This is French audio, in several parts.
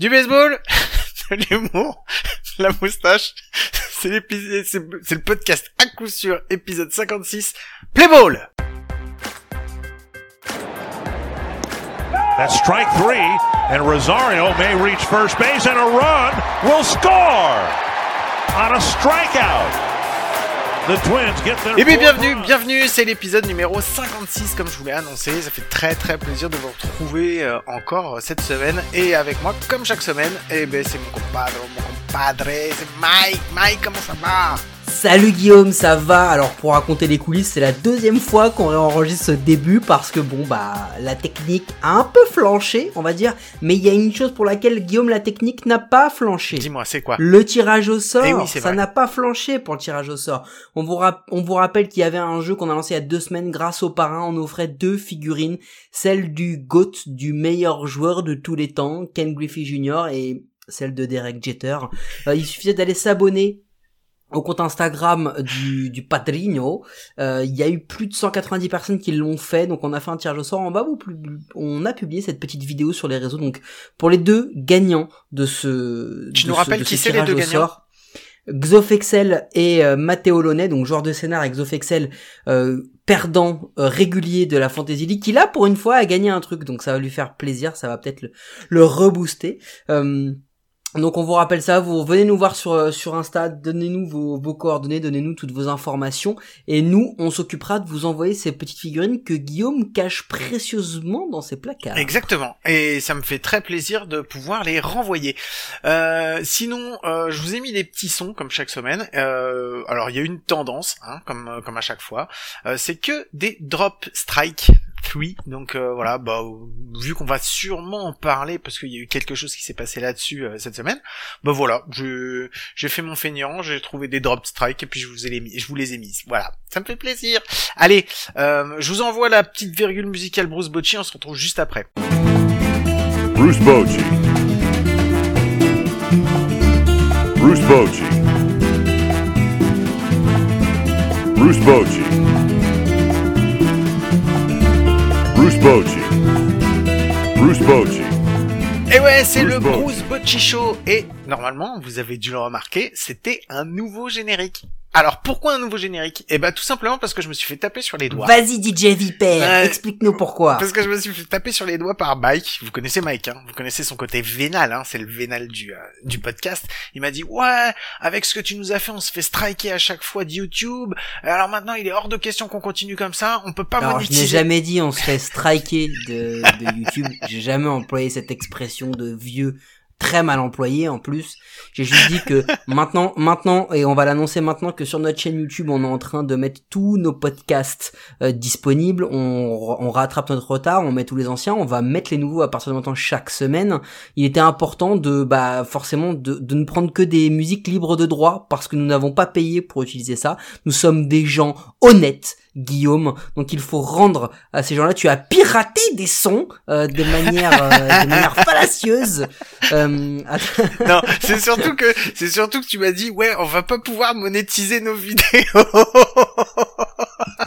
Du baseball, de l'humour, la moustache. C'est l'épisode, c'est le podcast à coup sûr, épisode 56. Play ball! That's strike three, and Rosario may reach first base, and a run will score on a strikeout. Bien, fourth bienvenue, bienvenue, c'est l'épisode numéro 56, comme je vous l'ai annoncé. Ça fait très très plaisir de vous retrouver euh, encore euh, cette semaine. Et avec moi, comme chaque semaine, eh ben, c'est mon compadre, mon compadre, c'est Mike. Mike, comment ça va? Salut Guillaume, ça va? Alors pour raconter les coulisses, c'est la deuxième fois qu'on réenregistre ce début parce que bon bah la technique a un peu flanché, on va dire, mais il y a une chose pour laquelle Guillaume la technique n'a pas flanché. Dis-moi, c'est quoi? Le tirage au sort, Eh oui, ça n'a pas flanché pour le tirage au sort. On vous, rap- on vous rappelle qu'il y avait un jeu qu'on a lancé il y a deux semaines grâce au parrain, on offrait deux figurines, celle du GOAT, du meilleur joueur de tous les temps, Ken Griffey Jr. et celle de Derek Jeter. Euh, il suffisait d'aller s'abonner au compte Instagram du, du Padrino. Euh, Il y a eu plus de 190 personnes qui l'ont fait, donc on a fait un tirage au sort. On va vous pub- on a publié cette petite vidéo sur les réseaux. Donc pour les deux gagnants de ce, Tu de nous ce- rappelles de qui ce c'est les tirage deux au gagnants sort, Xofexel et euh, Matteo Launay, donc joueur de scénar et Xofexel, euh, perdant euh, régulier de la Fantasy League, qui là pour une fois a gagné un truc, donc ça va lui faire plaisir, ça va peut-être le, le rebooster. Donc on vous rappelle ça, vous venez nous voir sur euh, sur Insta, donnez-nous vos, coordonnées, donnez-nous toutes vos informations et nous on s'occupera de vous envoyer ces petites figurines que Guillaume cache précieusement dans ses placards. Exactement. Et ça me fait très plaisir de pouvoir les renvoyer. Euh, sinon, euh, je vous ai mis des petits sons comme chaque semaine. Alors il y a une tendance, hein, comme comme à chaque fois, c'est que des drop strike 3. Donc euh, voilà, bah vu qu'on va sûrement en parler parce qu'il y a eu quelque chose qui s'est passé là-dessus euh, cette semaine. Bah voilà, je j'ai fait mon feignant, j'ai trouvé des drop strike et puis je vous ai les mis, je vous les ai mis. Voilà, ça me fait plaisir. Allez, euh, je vous envoie la petite virgule musicale Bruce Bocci. On se retrouve juste après. Bruce Bochy. Bruce Bochy. Bruce Bochy. Bruce Bochy. Bruce Bochy. Et ouais, c'est le Bocci. Bruce Bocci Show. Et normalement, vous avez dû le remarquer, c'était un nouveau générique. Alors pourquoi un nouveau générique? Eh ben tout simplement parce que je me suis fait taper sur les doigts. Vas-y DJ Viper, explique-nous pourquoi. Parce que je me suis fait taper sur les doigts par Mike. Vous connaissez Mike, hein Vous connaissez son côté vénal, hein C'est le vénal du, euh, du podcast. Il m'a dit, ouais, avec ce que tu nous as fait, on se fait striker à chaque fois de YouTube. Alors maintenant, il est hors de question qu'on continue comme ça. On peut pas Alors je monétiser. n'ai jamais dit on se fait striker de, de YouTube. J'ai jamais employé cette expression de vieux très mal employé en plus. J'ai juste dit que maintenant, maintenant, et on va l'annoncer maintenant que sur notre chaîne YouTube, on est en train de mettre tous nos podcasts euh, disponibles. On, on rattrape notre retard, on met tous les anciens, on va mettre les nouveaux à partir de maintenant chaque semaine. Il était important de, bah, forcément, de, de ne prendre que des musiques libres de droit parce que nous n'avons pas payé pour utiliser ça. Nous sommes des gens honnêtes. Guillaume, donc il faut rendre à ces gens-là. Tu as piraté des sons euh, de manière, euh, de manière fallacieuse. Euh, Non, c'est surtout que c'est surtout que tu m'as dit ouais, on va pas pouvoir monétiser nos vidéos.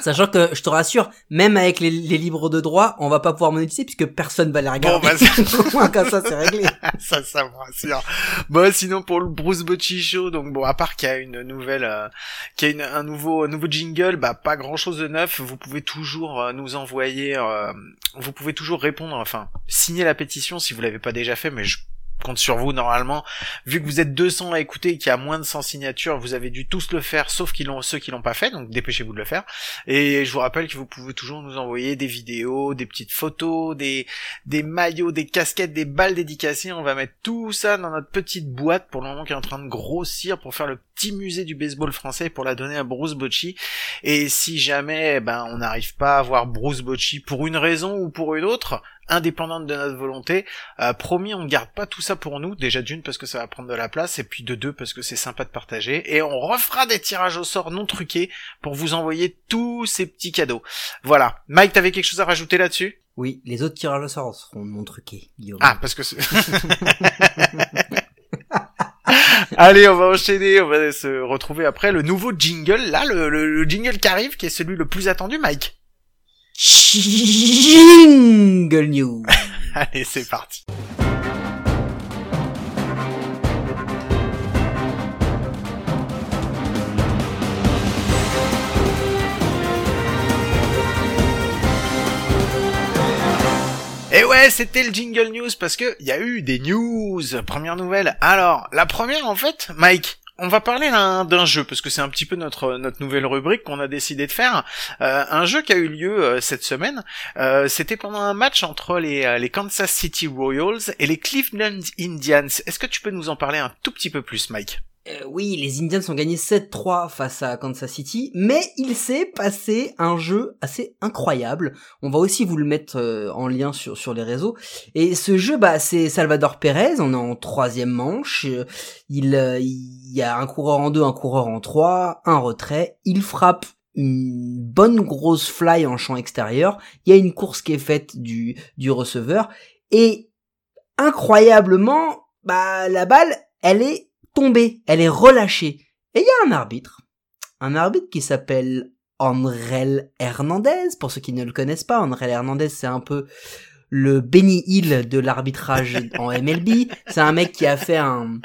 sachant que je te rassure, même avec les, les libres de droit, on va pas pouvoir monétiser puisque personne va les regarder. bah, c'est- Au moins comme ça, c'est réglé. ça, ça me rassure. Bon, sinon pour le Bruce Bocci Show, donc bon, à part qu'il y a une nouvelle, euh, qu'il y a une- un nouveau, un nouveau jingle, bah pas grand chose de neuf. Vous pouvez toujours euh, nous envoyer, euh, vous pouvez toujours répondre, enfin signer la pétition si vous l'avez pas déjà fait, mais je compte sur vous normalement. Vu que vous êtes 200 à écouter et qu'il y a moins de 100 signatures, vous avez dû tous le faire, sauf qu'ils l'ont, ceux qui l'ont pas fait, donc dépêchez-vous de le faire. Et je vous rappelle que vous pouvez toujours nous envoyer des vidéos, des petites photos, des, des maillots, des casquettes, des balles dédicacées. On va mettre tout ça dans notre petite boîte pour le moment qui est en train de grossir pour faire le petit musée du baseball français pour la donner à Bruce Bocci. Et si jamais, ben, on n'arrive pas à voir Bruce Bocci pour une raison ou pour une autre, indépendante de notre volonté, euh, promis, on ne garde pas tout ça pour nous. Déjà d'une parce que ça va prendre de la place et puis de deux parce que c'est sympa de partager. Et on refera des tirages au sort non truqués pour vous envoyer tous ces petits cadeaux. Voilà. Mike, t'avais quelque chose à rajouter là-dessus? Oui, les autres tirages au sort seront non truqués, Guillaume. Ah, parce que c'est... Allez, on va enchaîner, on va se retrouver après le nouveau jingle. Là, le, le- le jingle qui arrive, qui est celui le plus attendu, Mike. Jingle News. Allez, c'est parti. Et ouais, c'était le jingle news parce que il y a eu des news. Première nouvelle. Alors, la première en fait, Mike, on va parler d'un jeu parce que c'est un petit peu notre nouvelle rubrique qu'on a décidé de faire. Euh, un jeu qui a eu lieu euh, cette semaine. Euh, C'était pendant un match entre les Kansas City Royals et les Cleveland Indians. Est-ce que tu peux nous en parler un tout petit peu plus, Mike? Euh, oui, les Indians ont gagné 7-3 face à Kansas City, mais il s'est passé un jeu assez incroyable. On va aussi vous le mettre euh, en lien sur, les réseaux. Et ce jeu, bah, c'est Salvador Perez, on est en troisième manche. Il, euh, il y a un coureur en deux, un coureur en trois, un retrait. Il frappe une bonne grosse fly en champ extérieur. Il y a une course qui est faite du, du receveur. Et incroyablement, bah, la balle, elle est tombée, elle est relâchée. Et il y a un arbitre, un arbitre qui s'appelle Andrel Hernandez. Pour ceux qui ne le connaissent pas, Andrel Hernandez, c'est un peu le Benny Hill de l'arbitrage en MLB. C'est un mec qui a fait un,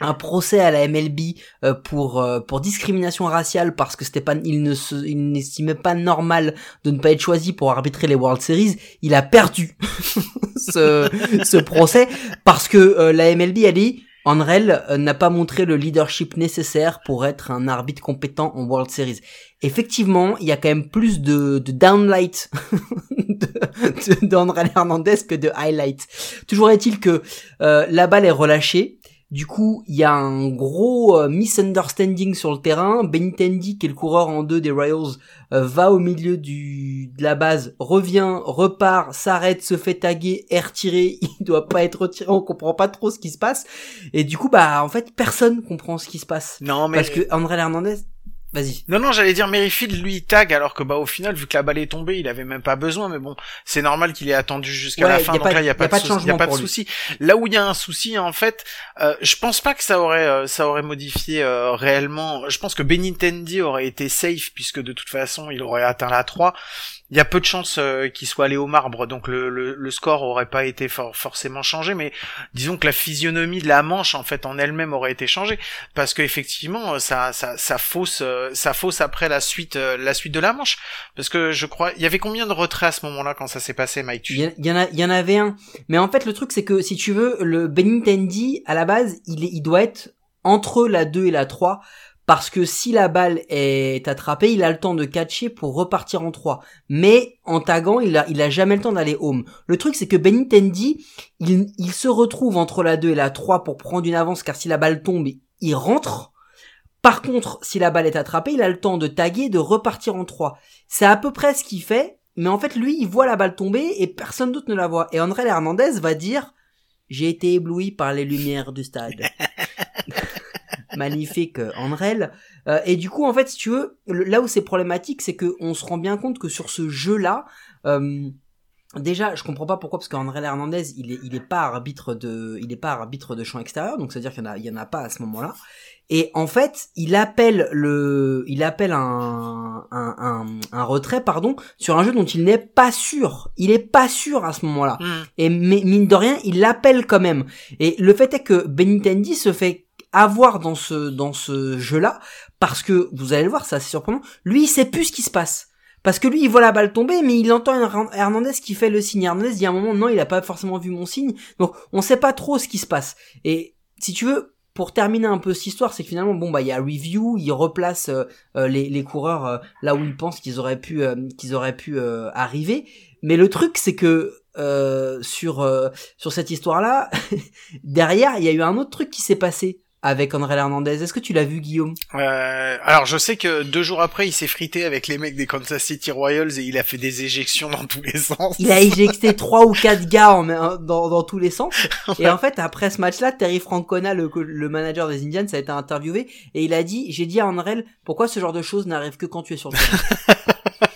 un procès à la MLB euh, pour euh, pour discrimination raciale parce que c'était pas il ne se, il n'estimait pas normal de ne pas être choisi pour arbitrer les World Series. Il a perdu ce, ce procès parce que euh, la MLB a dit Andrel euh, n'a pas montré le leadership nécessaire pour être un arbitre compétent en World Series. Effectivement, il y a quand même plus de, downlight d'Andrel Hernandez que de highlight. Toujours est-il que euh, la balle est relâchée. Du coup, il y a un gros euh, misunderstanding sur le terrain. Benintendi, qui est le coureur en deux des Royals, euh, va au milieu du de la base, revient, repart, s'arrête, se fait taguer, est retiré. Il doit pas être retiré. On comprend pas trop ce qui se passe. Et du coup, bah en fait, personne comprend ce qui se passe Non, mais parce que André Hernandez. Vas-y. Non, non, j'allais dire Merrifield, lui, il tag, alors que bah au final, vu que la balle est tombée, il avait même pas besoin, mais bon, c'est normal qu'il ait attendu jusqu'à Ouais, la fin, donc pas- là, il y a pas de, souci, y a pas de souci. Là où il y a un souci, en fait, euh, je pense pas que ça aurait, euh, ça aurait modifié euh, réellement. Je pense que Benintendi aurait été safe, puisque de toute façon, il aurait atteint la 3. Il y a peu de chances euh, qu'il soit allé au marbre, donc le, le, le score aurait pas été for- forcément changé, mais disons que la physionomie de la manche, en fait, en elle-même aurait été changée parce qu'effectivement ça ça ça fausse euh, ça fausse après la suite euh, la suite de la manche parce que je crois il y avait combien de retraits à ce moment-là quand ça s'est passé Mike? Il y en a, il y en avait un. Mais en fait, le truc, c'est que si tu veux, le Benintendi, à la base, il, est, il doit être entre la 2 et la 3. Parce que si la balle est attrapée, il a le temps de catcher pour repartir en 3. Mais en taguant, il a, il a jamais le temps d'aller home. Le truc, c'est que Benintendi, il, il se retrouve entre la 2 et la 3 pour prendre une avance, car si la balle tombe, il rentre. Par contre, si la balle est attrapée, il a le temps de taguer, de repartir en 3. C'est à peu près ce qu'il fait, mais en fait, lui, il voit la balle tomber et personne d'autre ne la voit. Et André Hernandez va dire, j'ai été ébloui par les lumières du stade. Magnifique, euh, Andrel. Euh, et du coup, en fait, si tu veux, là où c'est problématique, c'est que on se rend bien compte que sur ce jeu-là, euh, déjà, je comprends pas pourquoi, parce qu'André Hernandez, il est, il est pas arbitre de, il est pas arbitre de champ extérieur, donc c'est à dire qu'il y en a, il y en a pas à ce moment-là. Et en fait, il appelle le, il appelle un, un, un, un retrait, pardon, sur un jeu dont il n'est pas sûr. Il est pas sûr à ce moment-là. Hmm. Et mais, mine de rien, il l'appelle quand même. Et le fait est que Benintendi se fait avoir dans ce dans ce jeu-là parce que vous allez le voir, c'est assez surprenant. Lui, il sait plus ce qui se passe. Parce que lui, il voit la balle tomber, mais il entend Hern- Hernandez qui fait le signe. Hernandez dit à un moment, non, il a pas forcément vu mon signe. Donc, on sait pas trop ce qui se passe. Et si tu veux, pour terminer un peu cette histoire, c'est que finalement, bon, bah, il y a review, il replace euh, euh, les, les coureurs euh, là où il pense qu'ils auraient pu, euh, qu'ils auraient pu euh, arriver. Mais le truc, c'est que sur sur cette histoire-là, derrière, il y a eu un autre truc qui s'est passé avec André Hernandez. Est-ce que tu l'as vu, Guillaume? Euh, alors je sais que deux jours après il s'est frité avec les mecs des Kansas City Royals et il a fait des éjections dans tous les sens Il a éjecté trois ou quatre gars en, dans, dans tous les sens. Et en fait, après ce match-là, Terry Francona, le, le manager des Indians, a été interviewé et il a dit, j'ai dit à Andrel, pourquoi ce genre de choses n'arrive que quand tu es sur le terrain?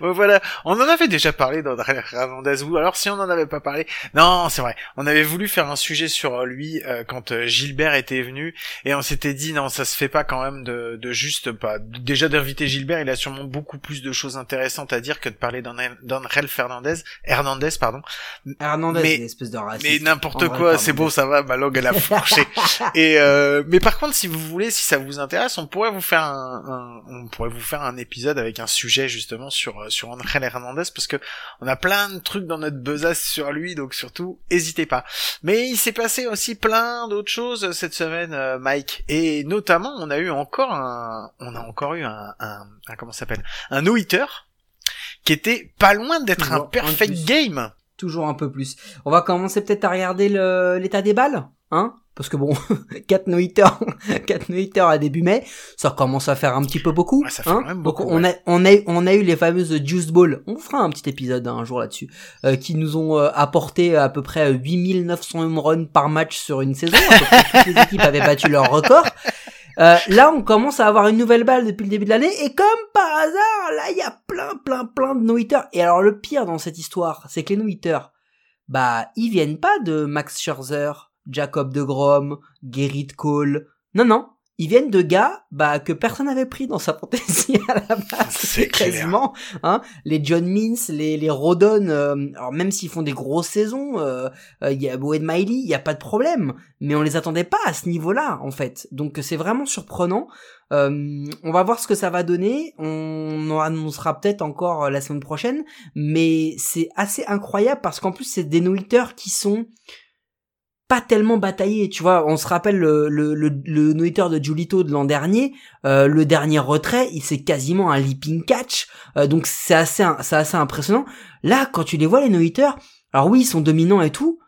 voilà, on en avait déjà parlé d'André Hernandez, ou alors si on n'en avait pas parlé, non, c'est vrai, on avait voulu faire un sujet sur euh, lui euh, quand euh, Gilbert était venu, et on s'était dit, non, ça se fait pas quand même de, de juste, pas, déjà d'inviter Gilbert, il a sûrement beaucoup plus de choses intéressantes à dire que de parler d'André Fernandez, Hernandez, pardon, Hernandez, Mais- une espèce de raciste. mais n'importe quoi, c'est beau, ça va, ma langue elle a fourché. Et euh, mais par contre, si vous voulez, si ça vous intéresse, on pourrait vous faire un, un- on pourrait vous faire un épisode avec un sujet justement sur sur Angel Hernandez parce que on a plein de trucs dans notre besace sur lui, donc surtout, hésitez pas. Mais il s'est passé aussi plein d'autres choses cette semaine, euh, Mike, et notamment, on a eu encore un, on a encore eu un, un, un comment s'appelle, un no-hitter qui était pas loin d'être un perfect game. Toujours un peu plus. On va commencer peut-être à regarder l'état des balles, hein? Parce que bon, 4 no-hitters, 4 no-hitters à début mai, ça commence à faire un petit peu beaucoup. Ouais, ça fait hein même Donc beaucoup, on a, on a, on a eu les fameuses Juice Ball. On fera un petit épisode hein, un jour là-dessus, euh, qui nous ont euh, apporté à peu près 8900 home runs par match sur une saison. Toutes les équipes avaient battu leur record. Euh, là, on commence à avoir une nouvelle balle depuis le début de l'année, et comme par hasard, là, il y a plein, plein, plein de no-hitters. Et alors, le pire dans cette histoire, c'est que les no-hitters, bah, ils viennent pas de Max Scherzer, Jacob de Grom, Gerrit Cole. Non, non. Ils viennent de gars, bah, que personne n'avait pris dans sa fantaisie à la base. C'est quasiment, hein. Les John Means, les, les Rodon, euh, alors même s'ils font des grosses saisons, euh, euh, il y a Bowen Miley, il y a pas de problème. Mais on les attendait pas à ce niveau-là, en fait. Donc c'est vraiment surprenant. Euh, on va voir ce que ça va donner. On en annoncera peut-être encore euh, la semaine prochaine. Mais c'est assez incroyable parce qu'en plus c'est des no-hitters qui sont pas tellement bataillés. Tu vois, on se rappelle le, le, le, le de Julito de l'an dernier. Euh, le dernier retrait, il c'est quasiment un leaping catch. Euh, donc c'est assez, c'est assez impressionnant. Là, quand tu les vois les no-hitters, alors oui, ils sont dominants et tout,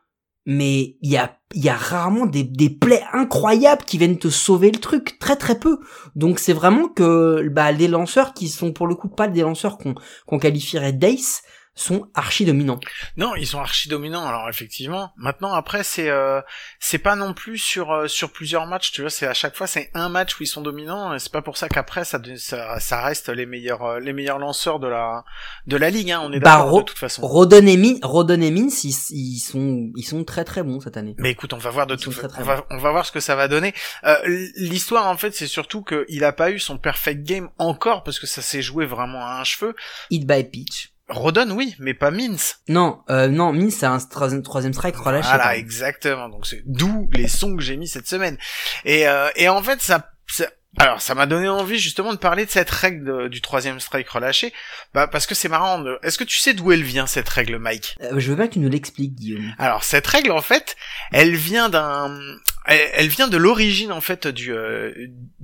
mais il y a il y a rarement des, des plays incroyables qui viennent te sauver le truc, très très peu. Donc c'est vraiment que bah, les lanceurs qui sont pour le coup pas des lanceurs qu'on qu'on qualifierait d'ace sont archi dominants. Non, ils sont archi dominants. Alors effectivement, maintenant après c'est euh, c'est pas non plus sur euh, sur plusieurs matchs. Tu vois, c'est à chaque fois c'est un match où ils sont dominants. Et c'est pas pour ça qu'après ça, ça ça reste les meilleurs euh, les meilleurs lanceurs de la de la ligue. Hein, on est Bah, d'accord de toute façon. Rodon et Min, Rodon et Mins, ils, ils sont ils sont très très bons cette année. Mais écoute, on va voir de Ils tout. très, très on va on va voir ce que ça va donner. Euh, L'histoire en fait, c'est surtout qu'il a pas eu son perfect game encore parce que ça s'est joué vraiment à un cheveu. Hit by pitch. Rodon, oui, mais pas Mins. Non, euh, non, Mins c'est un troisième, troisième strike relâché. Voilà, exactement. Donc c'est d'où les sons que j'ai mis cette semaine. Et euh, et en fait ça, ça- alors ça m'a donné envie justement de parler de cette règle de- du troisième strike relâché, bah parce que c'est marrant. de- Est-ce que tu sais d'où elle vient cette règle, Mike? Euh, je veux bien que tu nous l'expliques, Guillaume. Alors cette règle en fait, elle vient d'un, elle, vient de l'origine en fait du euh,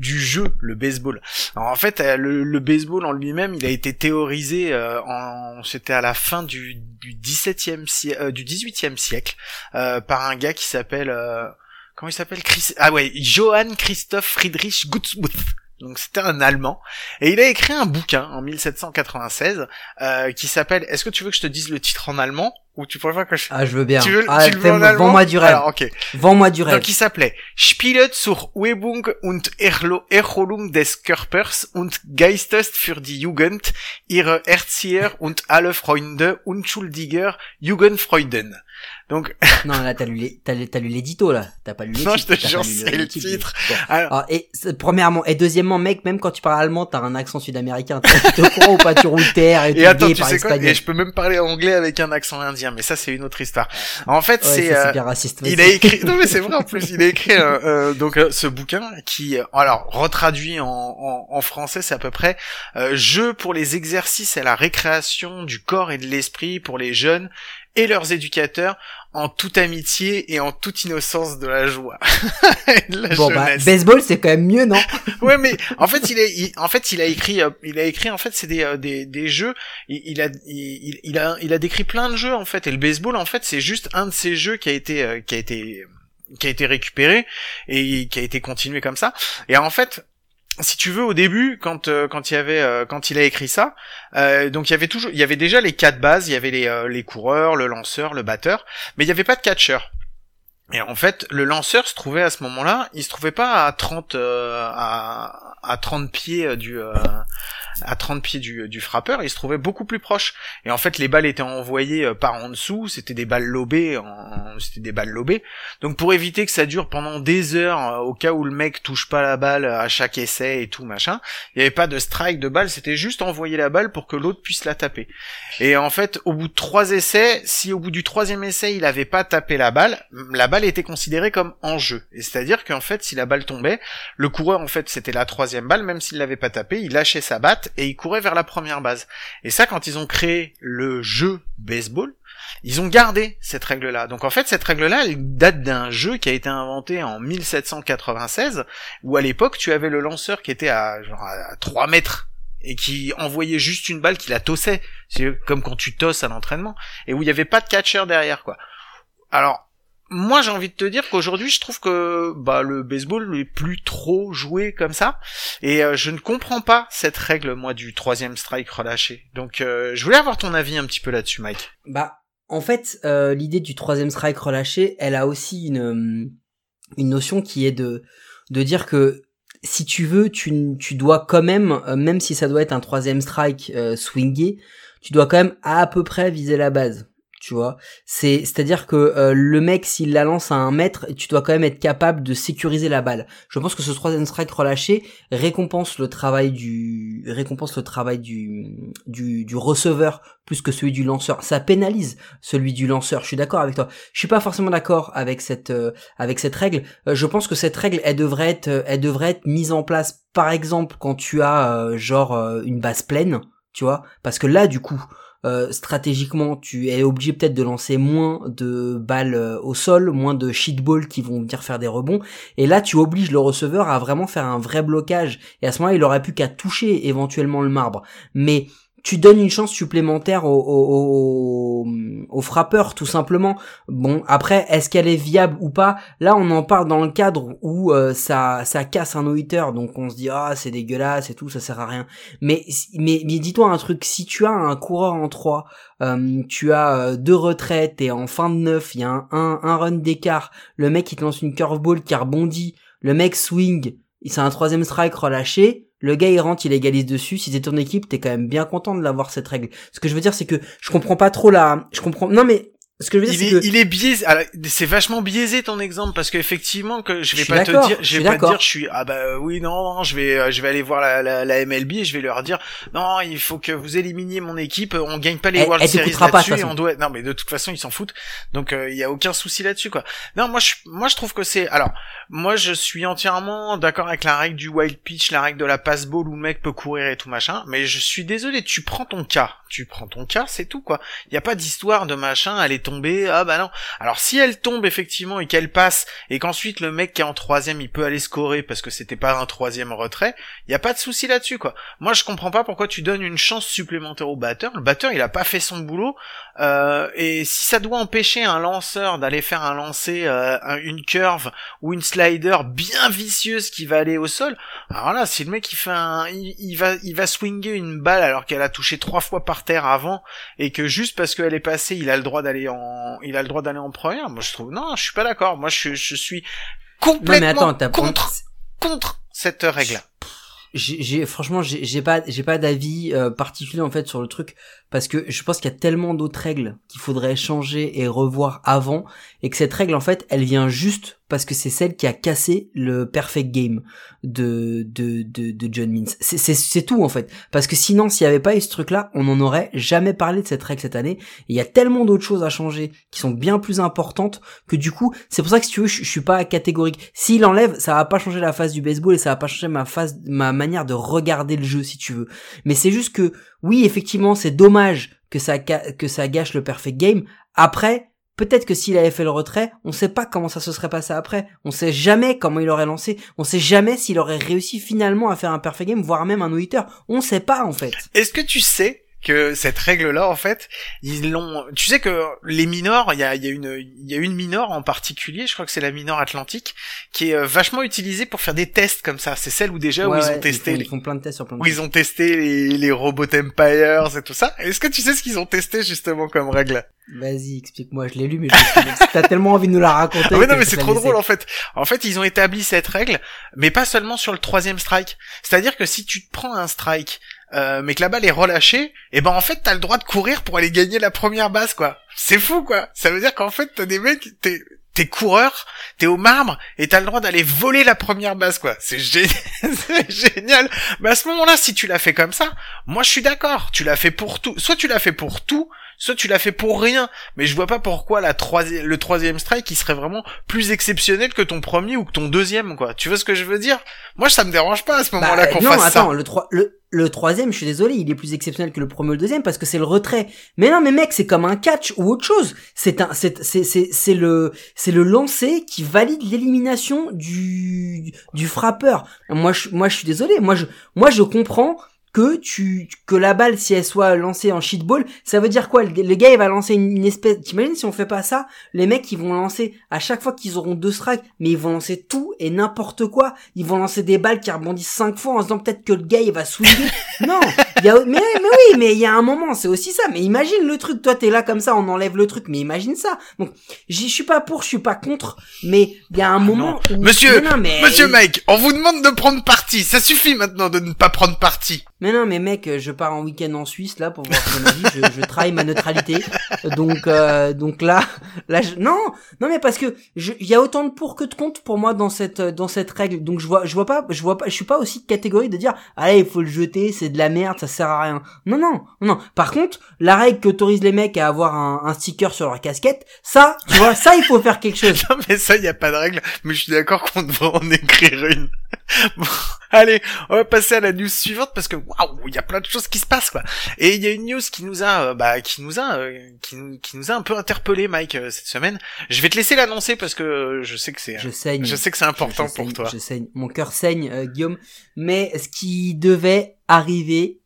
jeu, le baseball. Alors, en fait, euh, le, baseball en lui-même, il a été théorisé euh, c'était à la fin du du 17e siècle, du 18e siècle, euh, par un gars qui s'appelle, euh, comment il s'appelle? Chris, ah ouais, Johann Christoph Friedrich Gutsmuth. Donc c'était un Allemand et il a écrit un bouquin en 1796 euh, qui s'appelle. Est-ce que tu veux que je te dise le titre en allemand ou tu préfères que je Ah, je veux bien. tu veux, ah, tu le veux en allemand Vends-moi du rêve. Alors, ok. Vends-moi du rêve. Donc, il s'appelait Spielet zur Übung und Erlo Erholung des Körpers und Geistes für die Jugend, ihre Erzieher und alle Freunde unschuldiger Jugendfreuden. Donc, Non, là, t'as lu t'as, lu- l'édito, là. T'as pas lu les Non, titres. je te jure, c'est le titre. Bon. alors, Alors, et, premièrement, et deuxièmement, mec, même quand tu parles allemand, t'as un accent sud-américain. T'es au courant ou pas, tu roules terre et, et tu attends, tu sais quoi. Et je peux même parler anglais avec un accent indien, mais ça, c'est une autre histoire. En fait, Ouais, c'est, euh, raciste. il a écrit non mais c'est vrai en plus il a écrit euh, euh, donc euh, ce bouquin qui alors retraduit en, en, en français c'est à peu près jeu pour les exercices et la récréation du corps et de l'esprit pour les jeunes et leurs éducateurs en toute amitié et en toute innocence de la joie. Et de la Bon, bah, baseball, c'est quand même mieux, non? ouais mais en fait il est il- en fait il a écrit euh, il a écrit en fait c'est des, euh, des des jeux. Il, il a il, il a il a décrit plein de jeux en fait. Et le baseball en fait c'est juste un de ces jeux qui a été euh, qui a été qui a été récupéré et qui a été continué comme ça. Et en fait si tu veux au début quand euh, quand il avait euh, quand il a écrit ça euh, donc il y avait toujours il y avait déjà les quatre bases il y avait les les coureurs le lanceur le batteur mais il y avait pas de catcheur et en fait, le lanceur se trouvait à ce moment-là, il se trouvait pas à 30 euh, à, à 30 pieds euh, du euh, à 30 pieds du, du frappeur, il se trouvait beaucoup plus proche. Et en fait, les balles étaient envoyées euh, par en dessous, c'était des balles lobées, c'était des balles lobées. Donc pour éviter que ça dure pendant des heures, euh, au cas où le mec touche pas la balle à chaque essai et tout machin, il y avait pas de strike de balle, c'était juste envoyer la balle pour que l'autre puisse la taper. Et en fait, au bout de trois essais, si au bout du troisième essai il avait pas tapé la balle, la balle était considérée comme en jeu. Et c'est-à-dire qu'en fait, si la balle tombait, le coureur, en fait, c'était la troisième balle, même s'il l'avait pas tapé, il lâchait sa batte et il courait vers la première base. Et ça, quand ils ont créé le jeu baseball, ils ont gardé cette règle-là. Donc en fait, cette règle-là, elle date d'un jeu qui a été inventé en 1796, où à l'époque, tu avais le lanceur qui était à, genre, à 3 mètres et qui envoyait juste une balle qui la tossait. C'est comme quand tu tosses à l'entraînement. Et où il n'y avait pas de catcher derrière, quoi. Alors, moi j'ai envie de te dire qu'aujourd'hui je trouve que bah le baseball n'est plus trop joué comme ça. Et euh, je ne comprends pas cette règle moi du troisième strike relâché. Donc euh, je voulais avoir ton avis un petit peu là-dessus Mike. Bah, en fait, euh, l'idée du troisième strike relâché, elle a aussi une, une notion qui est de, de dire que si tu veux, tu, tu dois quand même, même si ça doit être un troisième strike swingé, tu dois quand même à peu près viser la base. Tu vois, c'est c'est-à-dire que euh, le mec s'il la lance à un mètre, tu dois quand même être capable de sécuriser la balle. Je pense que ce troisième strike relâché récompense le travail du récompense le travail du du, receveur plus que celui du lanceur. Ça pénalise celui du lanceur. Je suis d'accord avec toi. Je suis pas forcément d'accord avec cette euh, avec cette règle. Euh, je pense que cette règle elle devrait être elle devrait être mise en place par exemple quand tu as genre une base pleine, tu vois, parce que là du coup euh, stratégiquement, tu es obligé peut-être de lancer moins de balles euh, au sol, moins de shitballs qui vont venir faire des rebonds. Et là, tu obliges le receveur à vraiment faire un vrai blocage. Et à ce moment-là, il aurait plus qu'à toucher éventuellement le marbre. Mais tu donnes une chance supplémentaire au, au, au, au frappeur, tout simplement. Bon, après, est-ce qu'elle est viable ou pas? Là, on en parle dans le cadre où euh, ça, ça casse un no-hitter, donc on se dit ah c'est dégueulasse et tout, ça sert à rien. Mais mais, dis-toi un truc, si tu as un coureur en 3, euh, tu as euh, deux retraites et en fin de neuf, il y a un, un, un run d'écart, le mec il te lance une curveball qui rebondit, le mec swing, c'est un troisième strike relâché, le gars il rentre, il égalise dessus. Si t'es ton équipe, t'es quand même bien content de l'avoir cette règle. Ce que je veux dire, c'est que je comprends pas trop la. Je comprends. Non mais ce que je veux dire, il c'est est, que il est biaisé. alors, C'est vachement biaisé ton exemple parce qu'effectivement que je vais Je pas te dire, je vais pas te dire, je suis ah bah euh, oui non, non je vais euh, je vais aller voir la, la, la MLB et je vais leur dire non il faut que vous éliminiez mon équipe, on gagne pas les Elle- World elle Series là-dessus on doit non mais de toute façon ils s'en foutent donc euh, il y a aucun souci là-dessus quoi. Non moi je moi je trouve que c'est alors moi je suis entièrement d'accord avec la règle du wild pitch, la règle de la pass ball où le mec peut courir et tout machin, mais je suis désolé tu prends ton cas, tu prends ton cas c'est tout quoi. Il y a pas d'histoire de machin, elle est tombée ah bah non. Alors si elle tombe effectivement et qu'elle passe et qu'ensuite le mec qui est en troisième il peut aller scorer parce que c'était pas un troisième retrait, il y a pas de souci là-dessus quoi. Moi je comprends pas pourquoi tu donnes une chance supplémentaire au batteur. Le batteur il a pas fait son boulot euh, et si ça doit empêcher un lanceur d'aller faire un lancer, euh, un- une curve ou une slider bien vicieuse qui va aller au sol, alors là si le mec il fait un, il, il va il va swinger une balle alors qu'elle a touché trois fois par terre avant et que juste parce qu'elle est passée il a le droit d'aller en il a le droit d'aller en première moi je trouve non je suis pas d'accord. Moi je, je suis non complètement mais attends, t'as contre contre cette règle. J'ai franchement j'ai j'ai pas j'ai pas d'avis euh, particulier en fait sur le truc parce que je pense qu'il y a tellement d'autres règles qu'il faudrait changer et revoir avant et que cette règle en fait elle vient juste parce que c'est celle qui a cassé le perfect game de de de, de John Means. C'est tout en fait. Parce que sinon s'il y avait pas eu ce truc là on n'en aurait jamais parlé de cette règle cette année. Et il y a tellement d'autres choses à changer qui sont bien plus importantes que du coup c'est pour ça que si tu veux je, je suis pas catégorique. S'il enlève ça va pas changer la phase du baseball et ça va pas changer ma phase ma manière de regarder le jeu si tu veux. Mais c'est juste que oui effectivement c'est dommage que ça que ça gâche le perfect game après Peut-être que s'il avait fait le retrait, on sait pas comment ça se serait passé après. On sait jamais comment il aurait lancé. On sait jamais s'il aurait réussi finalement à faire un perfect game, voire même un no-hitter. On sait pas, en fait. Est-ce que tu sais que cette règle-là, en fait, ils l'ont. Tu sais que les minors, il y a, y a une, il y a une minor en particulier, je crois que c'est la minor atlantique, qui est euh, vachement utilisée pour faire des tests comme ça. C'est celle où déjà où ils ouais, ont testé, font, les- ils font plein de tests sur plein de où ils ont testé les, les robots empires et tout ça. Est-ce que tu sais ce qu'ils ont testé justement comme règle? Vas-y, explique-moi, je l'ai lu, mais je t'as tellement envie de nous la raconter. Ah non, mais c'est trop drôle en fait. En fait, ils ont établi cette règle, mais pas seulement sur le troisième strike. C'est-à-dire que si tu te prends un strike, euh, mais que la balle est relâchée, et ben en fait t'as le droit de courir pour aller gagner la première base quoi. C'est fou quoi. Ça veut dire qu'en fait t'as des mecs, t'es t'es coureur, t'es au marbre et t'as le droit d'aller voler la première base quoi. C'est gé- c'est génial. Mais à ce moment-là, si tu l'as fait comme ça, moi je suis d'accord. Tu l'as fait pour tout. Soit tu l'as fait pour tout, soit tu l'as fait pour rien, mais je vois pas pourquoi la le troisième strike, il serait vraiment plus exceptionnel que ton premier ou que ton deuxième, quoi. Tu vois ce que je veux dire? Moi, ça me dérange pas à ce moment-là Bah, qu'on non, fasse attends, ça. le, trois- le, le troisième, je suis désolé, il est plus exceptionnel que le premier ou le deuxième parce que c'est le retrait. Mais non, mais mec, c'est comme un catch ou autre chose. C'est un, c'est, c'est, c'est, c'est le, c'est le lancer qui valide l'élimination du, du frappeur. Moi, je, moi, je suis désolé. Moi, je, moi, je comprends que tu, que la balle, si elle soit lancée en shitball, ça veut dire quoi? Le, gars, il va lancer une, une espèce, t'imagines si on fait pas ça? Les mecs, ils vont lancer à chaque fois qu'ils auront deux strikes, mais ils vont lancer tout et n'importe quoi. Ils vont lancer des balles qui rebondissent cinq fois en se disant peut-être que le gars, il va swinger. non! Il y a, mais, mais oui, mais il y a un moment, c'est aussi ça. Mais imagine le truc. Toi, t'es là comme ça, on enlève le truc, mais imagine ça. Donc, j'y suis pas pour, je suis pas contre, mais il y a un moment où... Monsieur, Mais non, mais- Monsieur Mike, on vous demande de prendre parti. Ça suffit maintenant de ne pas prendre parti. Mais non, mais mec, je pars en week-end en Suisse là pour voir mon avis. Je, je travaille ma neutralité. Donc, euh, donc là, là, je... non, non, mais parce que il y a autant de pour que de contre pour moi dans cette dans cette règle. Donc je vois, je vois pas, je vois pas, je suis pas aussi de catégorie de dire, allez, il faut le jeter, c'est de la merde, ça sert à rien. Non, non, non. Par contre, la règle qui autorise les mecs à avoir un, un sticker sur leur casquette, ça, tu vois, ça, il faut faire quelque chose. Non mais ça, y a pas de règle. Mais je suis d'accord qu'on devrait en écrire une. Bon, allez, on va passer à la news suivante parce que waouh, il y a plein de choses qui se passent quoi. Et il y a une news qui nous a, euh, bah, qui nous a, euh, qui, nous, qui nous a un peu interpellé, Mike, euh, cette semaine. Je vais te laisser l'annoncer parce que je sais que c'est, Je saigne. je sais que c'est important Je pour saigne, toi. Je saigne. Mon cœur saigne, Guillaume. Mais ce qui devait arriver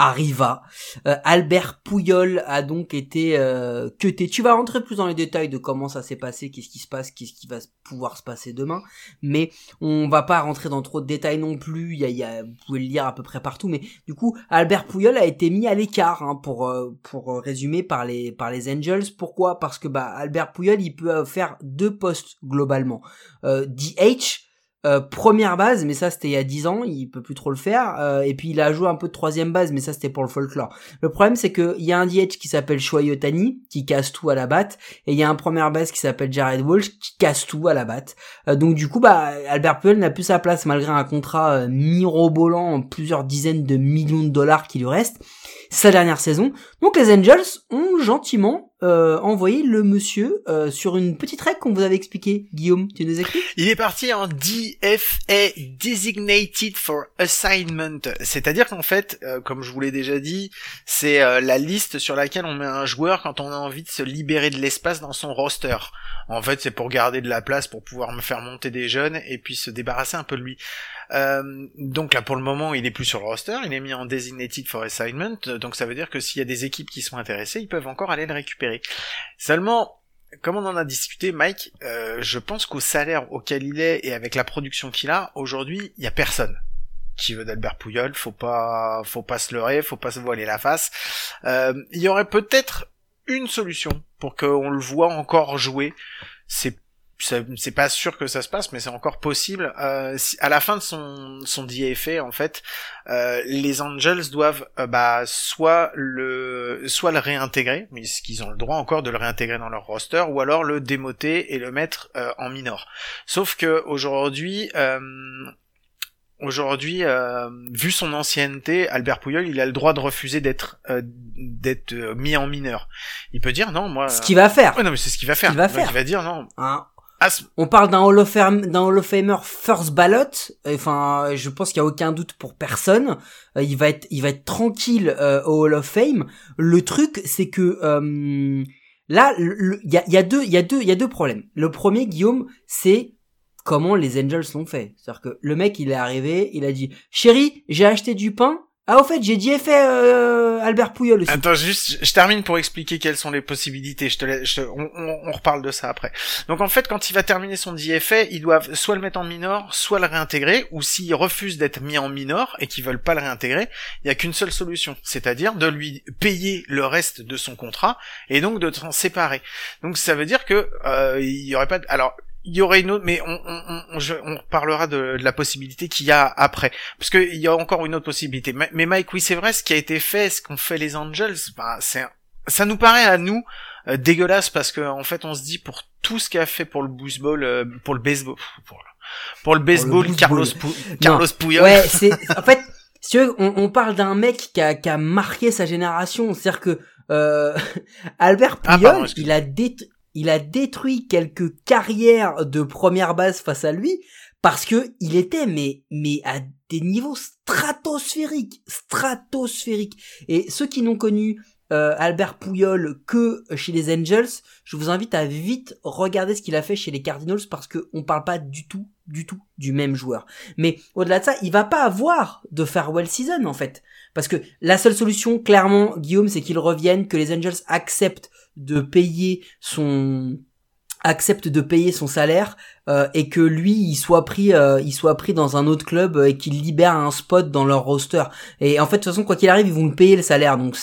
arriva. Euh, Albert Pouyol a donc été euh, cuté. Tu vas rentrer plus dans les détails de comment ça s'est passé, qu'est-ce qui se passe, qu'est-ce qui va pouvoir se passer demain. Mais on va pas rentrer dans trop de détails non plus. Il y a, y a- vous pouvez le lire à peu près partout. Mais du coup, Albert Pouyol a été mis à l'écart hein, pour euh, pour résumer par les par les Angels. Pourquoi? Parce que bah Albert Pouyol, il peut euh, faire deux postes globalement. Euh, DH euh, première base, mais ça c'était il y a 10 ans, il peut plus trop le faire. Euh, et puis il a joué un peu de troisième base, mais ça c'était pour le folklore. Le problème c'est que il y a un DH qui s'appelle Shohei Ohtani, qui casse tout à la batte, et il y a un première base qui s'appelle Jared Walsh, qui casse tout à la batte. Euh, donc du coup, bah Albert Puel n'a plus sa place malgré un contrat euh, mirobolant en plusieurs dizaines de millions de dollars qui lui reste. Sa dernière saison. Donc les Angels ont gentiment euh, envoyé le monsieur euh, sur une petite règle qu'on vous avait expliqué. Guillaume, tu nous expliques Il est parti en DFA Designated for Assignment, c'est-à-dire qu'en fait, euh, comme je vous l'ai déjà dit, c'est euh, la liste sur laquelle on met un joueur quand on a envie de se libérer de l'espace dans son roster. En fait, c'est pour garder de la place, pour pouvoir me faire monter des jeunes et puis se débarrasser un peu de lui. Euh, donc là, pour le moment, il est plus sur le roster, il est mis en Designated for Assignment, donc ça veut dire que s'il y a des équipes qui sont intéressées, ils peuvent encore aller le récupérer. Seulement, comme on en a discuté, Mike, euh, je pense qu'au salaire auquel il est et avec la production qu'il a, aujourd'hui, il y a personne qui veut d'Albert Pouyol. Faut pas, faut pas se leurrer, faut pas se voiler la face. Euh, il y aurait peut-être une solution pour qu'on le voit encore jouer. C'est c'est pas sûr que ça se passe, mais c'est encore possible. Euh, si- à la fin de son son DFA, en fait, euh, les Angels doivent euh, bah soit le soit le réintégrer, mais ce qu'ils ont le droit encore de le réintégrer dans leur roster, ou alors le démoter et le mettre euh, en minor. Sauf que aujourd'hui, euh, aujourd'hui, euh, vu son ancienneté, Albert Pouyol, il a le droit de refuser d'être euh, d'être euh, mis en mineur. Il peut dire non, moi. Ce qu'il va faire. Ouais, non, mais c'est ce qu'il va faire. qu'il va Donc, faire. Il va dire non. Hein. On parle d'un Hall of Famer first ballot. Enfin, je pense qu'il y a aucun doute pour personne. Euh, il va être, il va être tranquille euh, au Hall of Fame. Le truc, c'est que euh, là, il y a, y a deux, il y a deux, il y a deux problèmes. Le premier, Guillaume, c'est comment les Angels l'ont fait. C'est-à-dire que le mec, il est arrivé, il a dit, chérie, j'ai acheté du pain. Ah, au fait, j'ai dit fait euh, Albert Pouyol. Attends, juste, je- termine pour expliquer quelles sont les possibilités. Je te, laisse- je on, on- on reparle de ça après. Donc en fait, quand il va terminer son DFA, ils doivent soit le mettre en minor, soit le réintégrer, ou s'ils refusent d'être mis en minor et qu'ils veulent pas le réintégrer, il y a qu'une seule solution, c'est-à-dire de lui payer le reste de son contrat et donc de s'en séparer. Donc ça veut dire que euh, il y aurait pas. De... Alors il y aurait une autre, mais on, on, on, je- on parlera de, de la possibilité qu'il y a après, parce qu'il y a encore une autre possibilité. Mais, mais Mike, oui, c'est vrai, ce qui a été fait, ce qu'ont fait les Angels, bah, c'est, ça nous paraît à nous euh, dégueulasse parce que en fait, on se dit pour tout ce qu'a fait pour le baseball, euh, pour le baseball, pour le, pour le baseball. Carlos, Pou- Carlos Puyol. Ouais, c'est en fait, si tu veux, on, on parle d'un mec qui a, qui a marqué sa génération. C'est-à-dire que euh, Albert Ah, Puyol, pardon, il a détruit, il a détruit quelques carrières de première base face à lui parce que il était mais mais à des niveaux stratosphériques, stratosphériques. Et ceux qui n'ont connu euh, Albert Pouyol que chez les Angels, je vous invite à vite regarder ce qu'il a fait chez les Cardinals parce que on parle pas du tout, du tout du même joueur. Mais au-delà de ça, il va pas avoir de farewell season en fait, parce que la seule solution, clairement, Guillaume, c'est qu'il revienne, que les Angels acceptent de payer son accepte de payer son salaire euh, et que lui il soit pris euh, il soit pris dans un autre club euh, et qu'il libère un spot dans leur roster. Et en fait de toute façon quoi qu'il arrive ils vont payer le salaire. Donc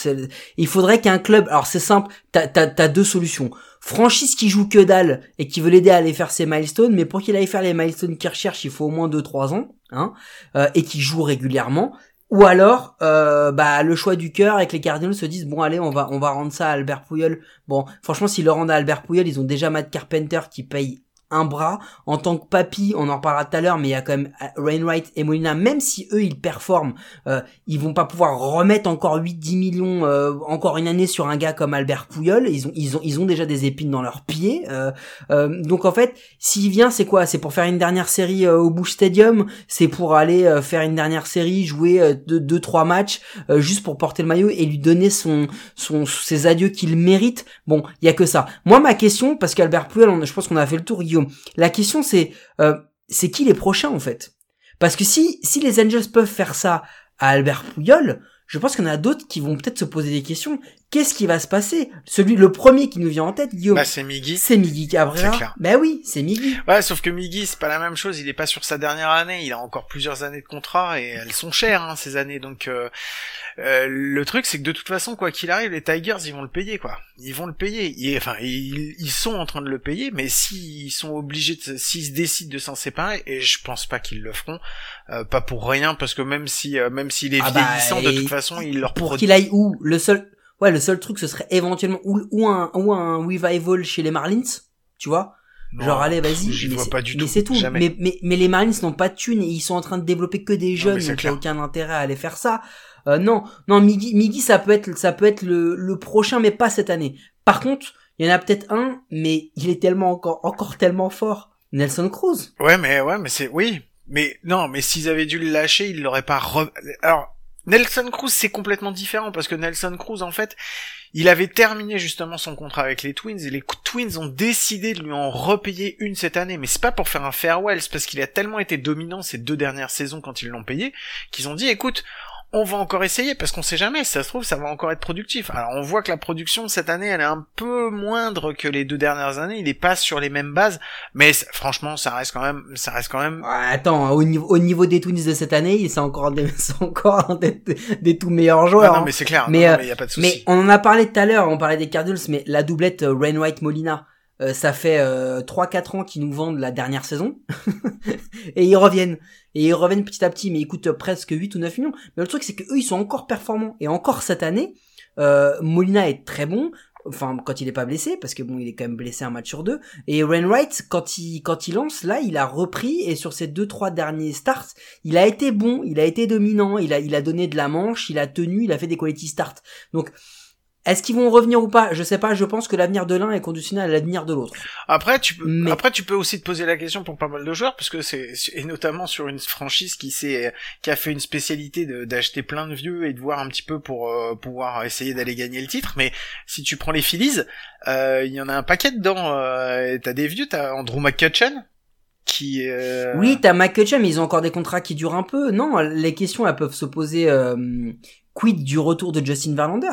il faudrait qu'un club alors c'est simple t'as t'as t'as deux solutions. Franchise qui joue que dalle et qui veut l'aider à aller faire ses milestones mais pour qu'il aille faire les milestones qu'il recherche il faut au moins 2-3 ans hein euh, et qui joue régulièrement ou alors euh, bah le choix du cœur et que les Cardinals se disent bon allez on va on va rendre ça à Albert Pouyol Bon, franchement, s'ils le rendent à Albert Pouyol, ils ont déjà Matt Carpenter qui paye un bras. En tant que papy, on en reparlera tout à l'heure, mais il y a quand même Rainwright et Molina, même si eux, ils performent, euh, ils vont pas pouvoir remettre encore 8-10 millions, euh, encore une année sur un gars comme Albert Pouyol. Ils ont, ils ont, ils ont déjà des épines dans leurs pieds. euh, euh, donc en fait, s'il vient, c'est quoi? C'est pour faire une dernière série euh, au Bush Stadium? C'est pour aller euh, faire une dernière série, jouer euh, deux, deux, trois matchs, euh, juste pour porter le maillot et lui donner son, son, ses adieux qu'il mérite? Bon, il y a que ça. Moi, ma question, parce qu'Albert on- je pense qu'on a fait le tour. La question, c'est, euh, c'est qui les prochains en fait? Parce que si, si les Angels peuvent faire ça à Albert Pouyol, je pense qu'il y en a d'autres qui vont peut-être se poser des questions. Qu'est-ce qui va se passer? Celui, le premier qui nous vient en tête, Guillaume, Bah, c'est Miggy. c'est Miggy Cabrera. Ben oui, c'est Miggy. Ouais, sauf que Miggy, c'est pas la même chose. Il est pas sur sa dernière année. Il a encore plusieurs années de contrat et elles sont chères, hein, ces années. Donc, euh, euh, le truc, c'est que de toute façon, quoi qu'il arrive, les Tigers, ils vont le payer, quoi. Ils vont le payer. Ils- enfin, ils, ils sont en train de le payer, mais s'ils sont obligés de, s'ils se décident de s'en séparer, et je pense pas qu'ils le feront, euh, pas pour rien, parce que même si, euh, même s'il est Ah bah, vieillissant, de et toute façon, il leur Pour qu'il aille où? Le seul, ouais, le seul truc, ce serait éventuellement ou, ou un, ou un revival chez les Marlins, tu vois Non, Genre allez vas-y, j'y mais vois c'est- pas du mais tout. c'est tout. Jamais. Mais, mais mais les Marlins n'ont pas de thunes et ils sont en train de développer que des jeunes, donc il aucun intérêt à aller faire ça. Euh, non, non, Miggy, Miggy, ça peut être ça peut être le, le prochain, mais pas cette année. Par contre, il y en a peut-être un, mais il est tellement encore encore tellement fort. Nelson Cruz. Ouais, mais ouais, mais c'est oui, mais non, mais s'ils avaient dû le lâcher, ils l'auraient pas. Re... Alors Nelson Cruz, c'est complètement différent parce que Nelson Cruz, en fait, il avait terminé justement son contrat avec les Twins et les Twins ont décidé de lui en repayer une cette année. Mais c'est pas pour faire un farewell, c'est parce qu'il a tellement été dominant ces deux dernières saisons quand ils l'ont payé qu'ils ont dit, écoute. On va encore essayer parce qu'on sait jamais, si ça se trouve ça va encore être productif. Alors on voit que la production cette année elle est un peu moindre que les deux dernières années, il est pas sur les mêmes bases, mais franchement ça reste quand même, ça reste quand même Ouais, attends, au niveau au niveau des Twins de cette année, c'est encore des, c'est encore des, des tout meilleurs joueurs. Ah non, hein. mais c'est clair. Mais, non, non, euh, mais y a pas de Mais souci. on en a parlé tout à l'heure, on parlait des Cardinals, mais la doublette euh, Rainwright Molina, euh, ça fait euh, 3-4 ans qu'ils nous vendent la dernière saison. et ils reviennent. Et ils reviennent petit à petit, mais ils coûtent presque 8 ou 9 millions. Mais le truc, c'est que eux, ils sont encore performants. Et encore cette année, euh, Molina est très bon. Enfin, quand il est pas blessé, parce que bon, il est quand même blessé un match sur deux. Et Rainwright, quand il, quand il lance, là, il a repris, et sur ces deux, trois derniers starts, il a été bon, il a été dominant, il a, il a donné de la manche, il a tenu, il a fait des quality starts. Donc, est-ce qu'ils vont revenir ou pas? Je sais pas, je pense que l'avenir de l'un est conditionné à l'avenir de l'autre. Après, tu peux, mais- après, tu peux aussi te poser la question pour pas mal de joueurs, parce que c'est, et notamment sur une franchise qui s'est, qui a fait une spécialité d'acheter plein de vieux et de voir un petit peu pour euh, pouvoir essayer d'aller gagner le titre. Mais si tu prends les Phillies, euh, il y en a un paquet dedans. Euh, t'as des vieux, t'as Andrew McCutcheon, qui, euh, Oui, t'as McCutcheon, mais ils ont encore des contrats qui durent un peu. Non, les questions, elles peuvent se poser. euh, quid du retour de Justin Verlander?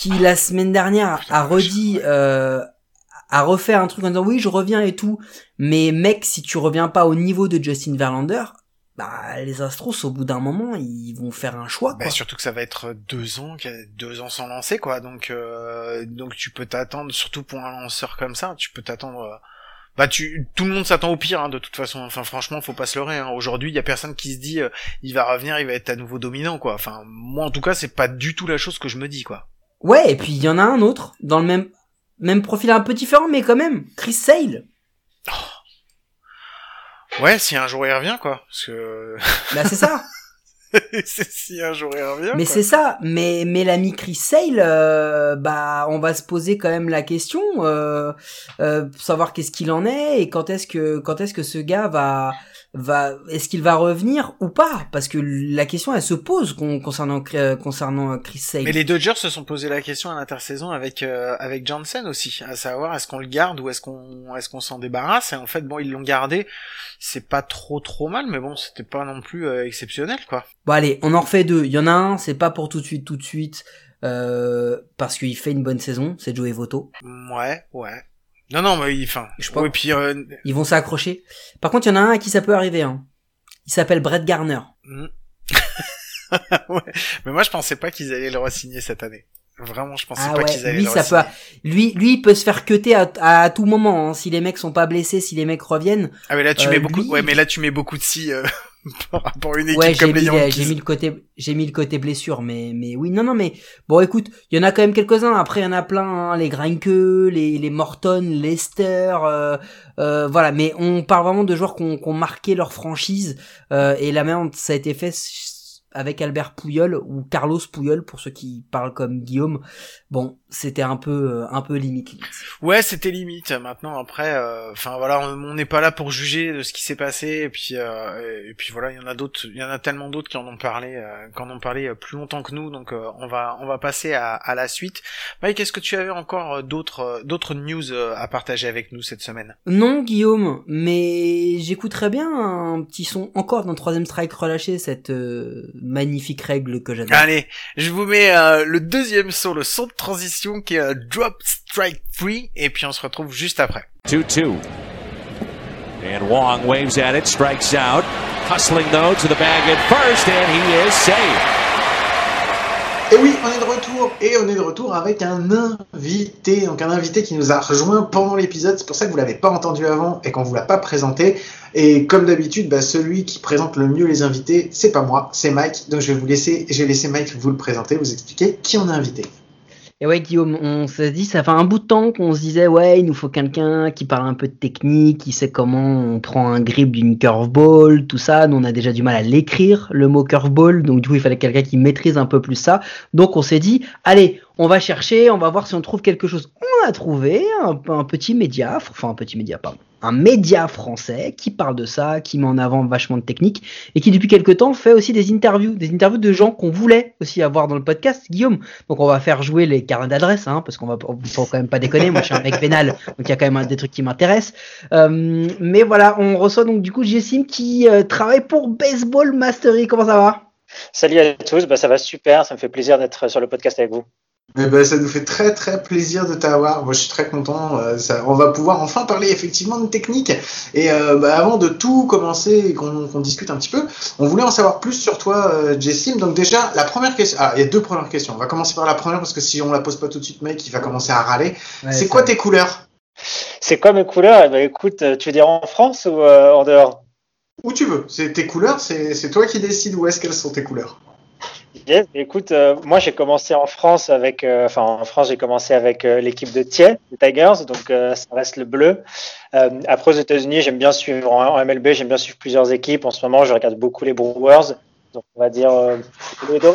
Qui, la semaine dernière, a redit... Euh, a refait un truc en disant oui je reviens et tout mais mec si tu reviens pas au niveau de Justin Verlander bah les Astros au bout d'un moment ils vont faire un choix Bah, quoi. surtout que ça va être deux ans, deux ans sans lancer quoi. Donc euh, donc tu peux t'attendre, surtout pour un lanceur comme ça, tu peux t'attendre. euh, Bah tu, tout le monde s'attend au pire hein, de toute façon. Enfin franchement, faut pas se leurrer. Hein. Aujourd'hui, il y a personne qui se dit, euh, il va revenir, il va être à nouveau dominant quoi. Enfin moi en tout cas, c'est pas du tout la chose que je me dis quoi. Ouais, et puis il y en a un autre, dans le même, même profil un peu différent, mais quand même, Chris Sale. Ouais, si un jour il revient quoi, parce que Bah c'est ça. si un jour il revient. Mais c'est ça, mais mais l'ami Chris Sale, euh, bah on va se poser quand même la question, euh, euh, savoir qu'est-ce qu'il en est et quand est-ce que quand est-ce que ce gars va va est-ce qu'il va revenir ou pas? Parce que la question elle se pose con- concernant euh, concernant Chris Sale. Mais les Dodgers se sont posé la question à l'intersaison avec euh, avec Jansen aussi, à savoir est-ce qu'on le garde ou est-ce qu'on est-ce qu'on s'en débarrasse? Et en fait bon ils l'ont gardé, c'est pas trop trop mal mais bon c'était pas non plus euh, exceptionnel quoi. Bon allez, on en refait deux. Il y en a un, c'est pas pour tout de suite, tout de suite, euh, parce qu'il fait une bonne saison, c'est Joey Votto. Ouais ouais. Non non mais enfin Je pense- puis euh, Ils vont s'accrocher. Par contre, il y en a un à qui ça peut arriver. Hein. Il s'appelle Brett Garner. hmm. ouais. mais moi je pensais pas qu'ils allaient le re-signer cette année. Vraiment je pensais Ah pas ouais, qu'ils allaient lui le ça peut, lui, lui il peut se faire cuter à, à, tout moment. Hein. Si les mecs sont pas blessés, si les mecs reviennent. Ah mais là tu Euh, mets beaucoup lui- ouais mais là tu mets beaucoup de si euh, par rapport à une équipe Ouais, j'ai comme mis, les les- Yankees. j'ai mis le côté, j'ai mis le côté blessure, mais, mais oui, non, non, mais bon, écoute, il y en a quand même quelques-uns. Après, il y en a plein, hein, les Greinke, les, les Morton, Lester, euh, euh, voilà. Mais on parle vraiment de joueurs qui ont, qui ont marqué leur franchise. Euh, et la même, ça a été fait avec Albert Pouyol ou Carlos Pouyol pour ceux qui parlent comme Guillaume. Bon, c'était un peu, euh, un peu limite. limite. Ouais, c'était limite. Maintenant, après, euh, enfin voilà, on n'est pas là pour juger de ce qui s'est passé. Et puis, euh, et puis voilà, il y en a d'autres, il y en a tellement d'autres qui en ont parlé, euh, qui en ont parlé euh, plus longtemps que nous. Donc, euh, on va, on va passer à, à la suite. Mike, est-ce que tu avais encore euh, d'autres, euh, d'autres news euh, à partager avec nous cette semaine? Non, Guillaume, mais j'écouterais bien un petit son encore dans troisième strike relâché, cette euh, magnifique règle que j'adore. Allez, je vous mets euh, le deuxième son, le son de transition qui est un drop strike free, et puis on se retrouve juste après. 2 2. And Wong waves at it, strikes out. Hustling though to the bag at first, and he is safe. Et oui, on est de retour, et on est de retour avec un invité, donc un invité qui nous a rejoint pendant l'épisode, c'est pour ça que vous l'avez pas entendu avant et qu'on vous l'a pas présenté. Et comme d'habitude, bah, celui qui présente le mieux les invités, c'est pas moi, c'est Mike. Donc je vais vous laisser, je vais Mike vous le présenter, vous expliquer qui on a invité. Et ouais, Guillaume, on s'est dit, ça fait un bout de temps qu'on se disait, ouais, il nous faut quelqu'un qui parle un peu de technique, qui sait comment on prend un grip d'une curveball, tout ça. Nous, on a déjà du mal à l'écrire, le mot curveball, donc du coup, il fallait quelqu'un qui maîtrise un peu plus ça. Donc, on s'est dit, allez, on va chercher, on va voir si on trouve quelque chose. On a trouvé un, un petit média, enfin un petit média, pardon, un média français qui parle de ça, qui met en avant vachement de technique et qui depuis quelque temps fait aussi des interviews, des interviews de gens qu'on voulait aussi avoir dans le podcast, Guillaume. Donc on va faire jouer les carnets d'adresse, hein, parce qu'on va faut quand même pas déconner. Moi je suis un mec vénal, donc il y a quand même des trucs qui m'intéressent. Euh, mais voilà, on reçoit donc du coup Jessim qui euh, travaille pour Baseball Mastery. Comment ça va? Salut à tous, bah, ça va super, ça me fait plaisir d'être sur le podcast avec vous. Eh ben, ça nous fait très très plaisir de t'avoir. Moi, je suis très content. euh, ça, on va pouvoir enfin parler effectivement de technique. Et euh, bah, avant de tout commencer et qu'on discute un petit peu, on voulait en savoir plus sur toi, euh, Jessim. Donc déjà, la première question. Ah, il y a deux premières questions. On va commencer par la première parce que si on la pose pas tout de suite, mec, il va commencer à râler. c'est quoi tes couleurs? C'est quoi mes couleurs? Eh ben, Écoute, tu veux dire en France ou euh, en dehors? Où tu veux. C'est tes couleurs. C'est c'est toi qui décides où est-ce qu'elles sont tes couleurs. Yes, Écoute, euh, moi j'ai commencé en France avec, euh, enfin en France j'ai commencé avec euh, l'équipe de Thiers, les Tigers, donc euh, ça reste le bleu. Euh, après aux États-Unis, j'aime bien suivre en, en MLB, j'aime bien suivre plusieurs équipes. En ce moment, je regarde beaucoup les Brewers, donc on va dire euh, les deux.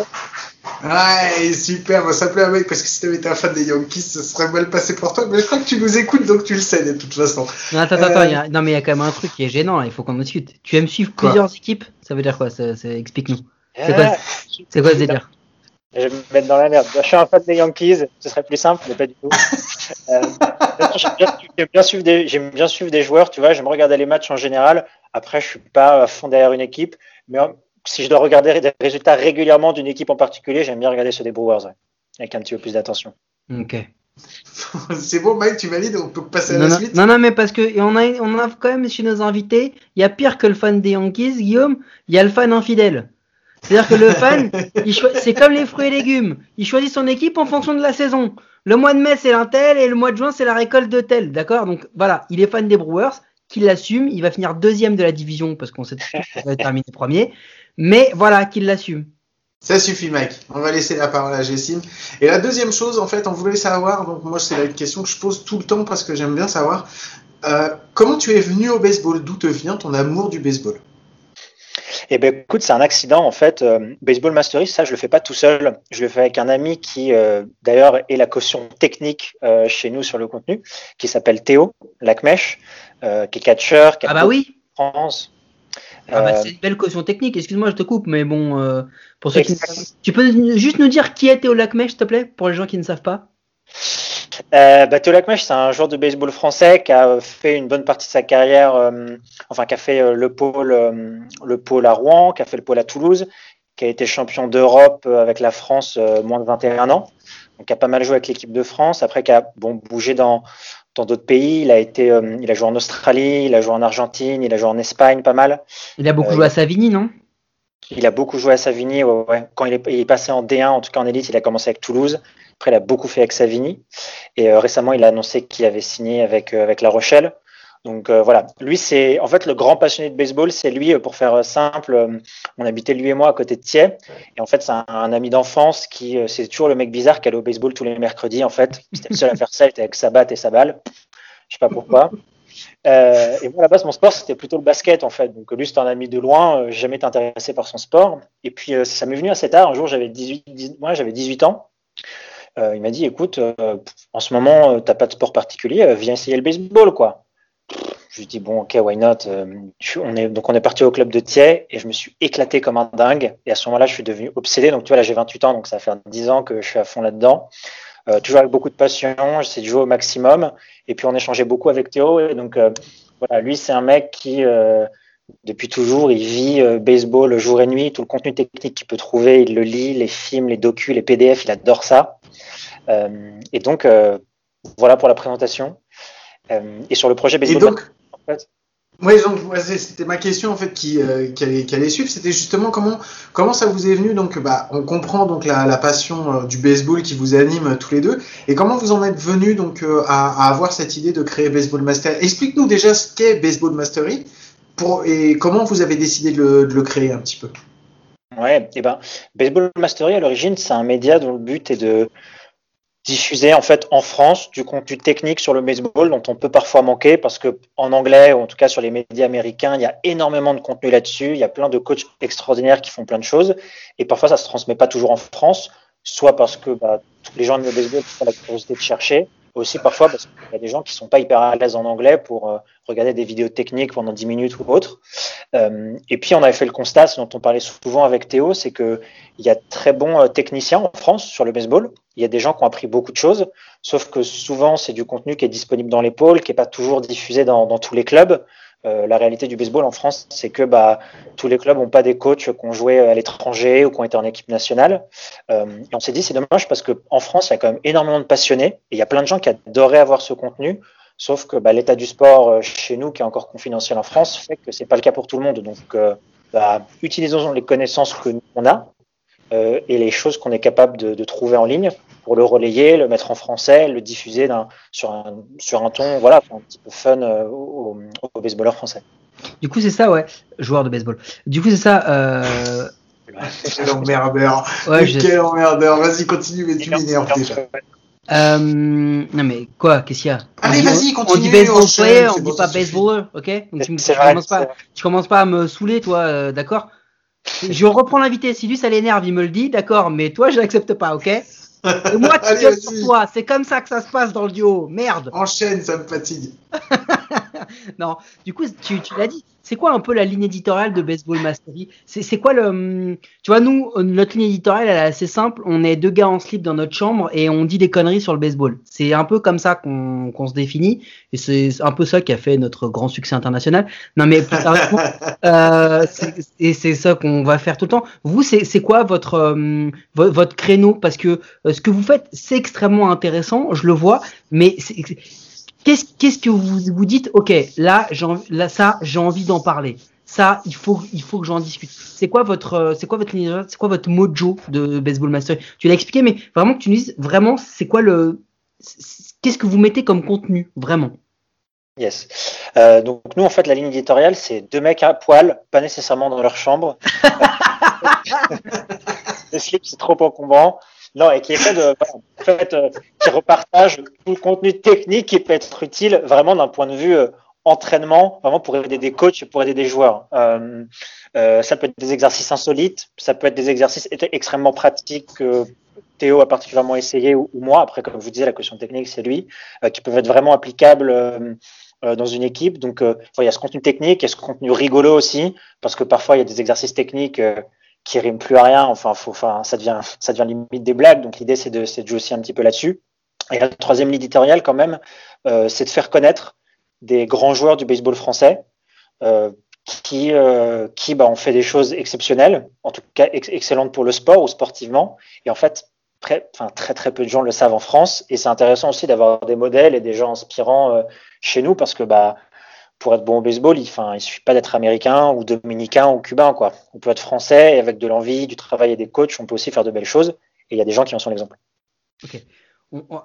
Ouais, super. Ça plaît à mec parce que si t'avais été un fan des Yankees, ce serait mal passé pour toi. Mais je crois que tu nous écoutes, donc tu le sais de toute façon. Non, attends, attends, Euh, attends, il y a- non mais il y a quand même un truc qui est gênant. là, Il faut qu'on en discute. Tu aimes suivre Quoi plusieurs équipes? Ça veut dire quoi? Ça, ça- Explique-nous. C'est quoi, c'est quoi ce délire? Je vais me mettre dans la merde. Je suis un fan des Yankees, ce serait plus simple, mais pas du tout. Euh, j'aime bien, suivre des, j'aime bien suivre des joueurs, tu vois, j'aime regarder les matchs en général. Après, je suis pas à fond derrière une équipe, mais si je dois regarder des résultats régulièrement d'une équipe en particulier, j'aime bien regarder ceux des Brewers, ouais, avec un petit peu plus d'attention. Ok. c'est bon, Mike, tu valides On peut passer à Non la suite? non, non, mais parce que on a, on a quand même chez nos invités, il y a pire que le fan des Yankees, Guillaume, il y a le fan infidèle. C'est-à-dire que le fan, c'est comme les fruits et légumes. Il choisit son équipe en fonction de la saison. Le mois de mai, c'est un tel, et le mois de juin, c'est la récolte de tel. D'accord? Donc voilà, il est fan des Brewers, qu'il l'assume. Il va finir deuxième de la division, parce qu'on sait tous qu'il va terminer premier. Mais voilà, qu'il l'assume. Ça suffit, Mike. On va laisser la parole à Jessim. Et la deuxième chose, en fait, on voulait savoir, donc moi, c'est la question que je pose tout le temps parce que j'aime bien savoir, euh, comment tu es venu au baseball? D'où te vient ton amour du baseball? Eh ben écoute, c'est un accident en fait. Euh, Baseball Mastery, ça je le fais pas tout seul. Je le fais avec un ami qui euh, d'ailleurs est la caution technique euh, chez nous sur le contenu, qui s'appelle Théo Lacmèche, qui est catcheur, qui a Ah bah oui. France. Ah bah, c'est une belle caution technique. Excuse-moi, je te coupe, mais bon, pour ceux qui ne savent- tu peux juste nous dire qui est Théo Lacmèche, s'il te plaît, pour les gens qui ne savent pas? Euh, bah, c'est un joueur de baseball français qui a fait une bonne partie de sa carrière, euh, enfin qui a fait euh, le pôle, euh, le pôle à Rouen, qui a fait le pôle à Toulouse, qui a été champion d'Europe euh, avec la France euh, moins de 21 ans, donc qui a pas mal joué avec l'équipe de France. Après, qui a bon bougé dans dans d'autres pays. Il a été, euh, il a joué en Australie, il a joué en Argentine, il a joué en Espagne, pas mal. Il a beaucoup joué à Savigny, non? Il a beaucoup joué à Savigny. ouais, ouais. Quand il est, il est passé en D1, en tout cas en élite, il a commencé avec Toulouse. Après, il a beaucoup fait avec Savigny. Et euh, récemment, il a annoncé qu'il avait signé avec, euh, avec La Rochelle. Donc euh, voilà, lui c'est en fait le grand passionné de baseball, c'est lui pour faire simple. on habitait lui et moi à côté de Thiers, et en fait c'est un, ami d'enfance qui c'est toujours le mec bizarre qui allait au baseball tous les mercredis en fait. C'était le seul à faire ça, il était avec sa batte et sa balle. Je sais pas pourquoi. Et moi, à la base, mon sport, c'était plutôt le basket, en fait. Donc, lui, c'était un ami de loin. Jamais été intéressé par son sport. Et puis, ça m'est venu assez tard. Un jour, j'avais 18, 10 moi, j'avais 18 ans. Euh, il m'a dit, écoute, euh, en ce moment, euh, t'as pas de sport particulier, viens essayer le baseball, quoi. Je lui dis, bon, ok, why not on est, Donc, on est parti au club de Thiers et je me suis éclaté comme un dingue. Et à ce moment-là, je suis devenu obsédé. Donc, tu vois, là, j'ai 28 ans, donc ça fait 10 ans que je suis à fond là-dedans. Toujours avec beaucoup de passion, j'essaie de jouer au maximum. Et puis on échangeait beaucoup avec Théo. Et donc voilà, lui c'est un mec qui depuis toujours il vit euh, baseball jour et nuit. Tout le contenu technique qu'il peut trouver, il le lit, les films, les docus, les PDF, il adore ça. Euh, et donc euh, voilà pour la présentation. Et sur le projet Et baseball. donc, en fait. c'est- c'était ma question en fait qui, euh, qui, allait, qui allait suivre. C'était justement comment comment ça vous est venu? Donc, bah, on comprend donc la, la passion euh, du baseball qui vous anime euh, tous les deux. Et comment vous en êtes venu donc à, à avoir cette idée de créer Baseball Master Explique-nous déjà ce qu'est Baseball Mastery et comment vous avez décidé de le, créer un petit peu? Ouais, et ben, Baseball Mastery à l'origine, c'est un média dont le but est de diffuser en fait en France du contenu technique sur le baseball dont on peut parfois manquer parce que en anglais ou en tout cas sur les médias américains, il y a énormément de contenu là-dessus. Il y a plein de coachs extraordinaires qui font plein de choses et parfois ça se transmet pas toujours en France, soit parce que bah, les gens de le baseball ont la curiosité de chercher, aussi parfois parce qu'il y a des gens qui sont pas hyper à l'aise en anglais pour euh, regarder des vidéos techniques pendant 10 minutes ou autre. Euh, et puis on avait fait le constat, ce dont on parlait souvent avec Théo, c'est que il y a très bons euh, techniciens en France sur le baseball. Il y a des gens qui ont appris beaucoup de choses, sauf que souvent c'est du contenu qui est disponible dans les pôles, qui est pas toujours diffusé dans tous les clubs. Euh, la réalité du baseball en France, c'est que bah, tous les clubs n'ont pas des coachs qui ont joué à l'étranger ou qui ont été en équipe nationale. Euh, et on s'est dit c'est dommage parce qu'en France, il y a quand même énormément de passionnés et il y a plein de gens qui adoraient avoir ce contenu. Sauf que bah, l'état du sport euh, chez nous, qui est encore confidentiel en France, fait que c'est pas le cas pour tout le monde. Donc, bah, utilisons les connaissances que nous, on a euh, et les choses qu'on est capable de, de trouver en ligne pour le relayer, le mettre en français, le diffuser sur, un, sur un ton voilà, un petit peu fun euh, aux, aux baseballeurs français. Du coup, c'est ça, ouais. Joueur de baseball. Du coup, c'est ça. Euh... Quel emmerdeur. Ouais, Mais je- Quel emmerdeur. Vas-y, continue, mais tu m'énerves déjà. Euh, non mais quoi, qu'est-ce qu'il y a? Allez, On dit- vas-y, On continue, dit baseball enchaîne, player, on dit pas baseballer, ok? Donc tu, me- tu vrai, commences pas, tu commences pas à me saouler, toi, euh, d'accord? Je reprends l'invité. Si lui ça l'énerve, il me le dit, d'accord. Mais toi, je l'accepte pas, ok Et moi, tu Allez, sur toi. C'est comme ça que ça se passe dans le duo. Merde. Enchaîne, ça me fatigue. Non, du coup, tu, tu l'as dit. C'est quoi un peu la ligne éditoriale de Baseball Mastery? C'est quoi le. hum, Tu vois, nous, notre ligne éditoriale, elle est assez simple. On est deux gars en slip dans notre chambre et on dit des conneries sur le baseball. C'est un peu comme ça qu'on qu'on se définit. Et c'est un peu ça qui a fait notre grand succès international. Non, mais plus sérieusement, euh, c'est- et c'est ça qu'on va faire tout le temps. Vous, c'est quoi votre, euh, vo- votre créneau? Parce que euh, ce que vous faites, c'est extrêmement intéressant, je le vois, mais c'est- qu'est-ce qu'est-ce que vous vous dites Ok, là, là ça, j'ai envie d'en parler. Ça, il faut, il faut que j'en discute. C'est quoi votre, euh, c'est quoi votre, c'est quoi votre mojo de Baseball Mastery Tu l'as expliqué, mais vraiment que tu nous dises vraiment, c'est quoi le, qu'est-ce que vous mettez comme contenu, vraiment? Yes. Euh, donc nous, en fait, la ligne éditoriale, c'est deux mecs à poil, pas nécessairement dans leur chambre. le slip, c'est trop encombrant. Non, et qui est fait de, euh, qui repartage tout le contenu technique qui peut être utile vraiment d'un point de vue euh, entraînement, vraiment pour aider des coachs, pour aider des joueurs. Euh, euh, ça peut être des exercices insolites, ça peut être des exercices extrêmement pratiques que Théo a particulièrement essayé ou, moi. Après, comme je vous disais, la question technique, c'est lui, qui peuvent être vraiment applicables dans une équipe. Donc, il y a ce contenu technique, il y a ce contenu rigolo aussi, parce que parfois, il y a des exercices techniques qui riment plus à rien. Enfin, ça devient, limite des blagues. Donc, l'idée, c'est de jouer aussi un petit peu là-dessus. Et la troisième ligne quand même, c'est de faire connaître des grands joueurs du baseball français euh, qui, euh, qui bah, ont fait des choses exceptionnelles, en tout cas ex excellentes pour le sport ou sportivement. Et en fait, très, très peu de gens le savent en France. Et c'est intéressant aussi d'avoir des modèles et des gens inspirants euh, chez nous parce que bah, pour être bon au baseball, il ne suffit pas d'être américain ou dominicain ou cubain. Quoi. On peut être français et avec de l'envie, du travail et des coachs, on peut aussi faire de belles choses. Et il y a des gens qui en sont l'exemple. Ok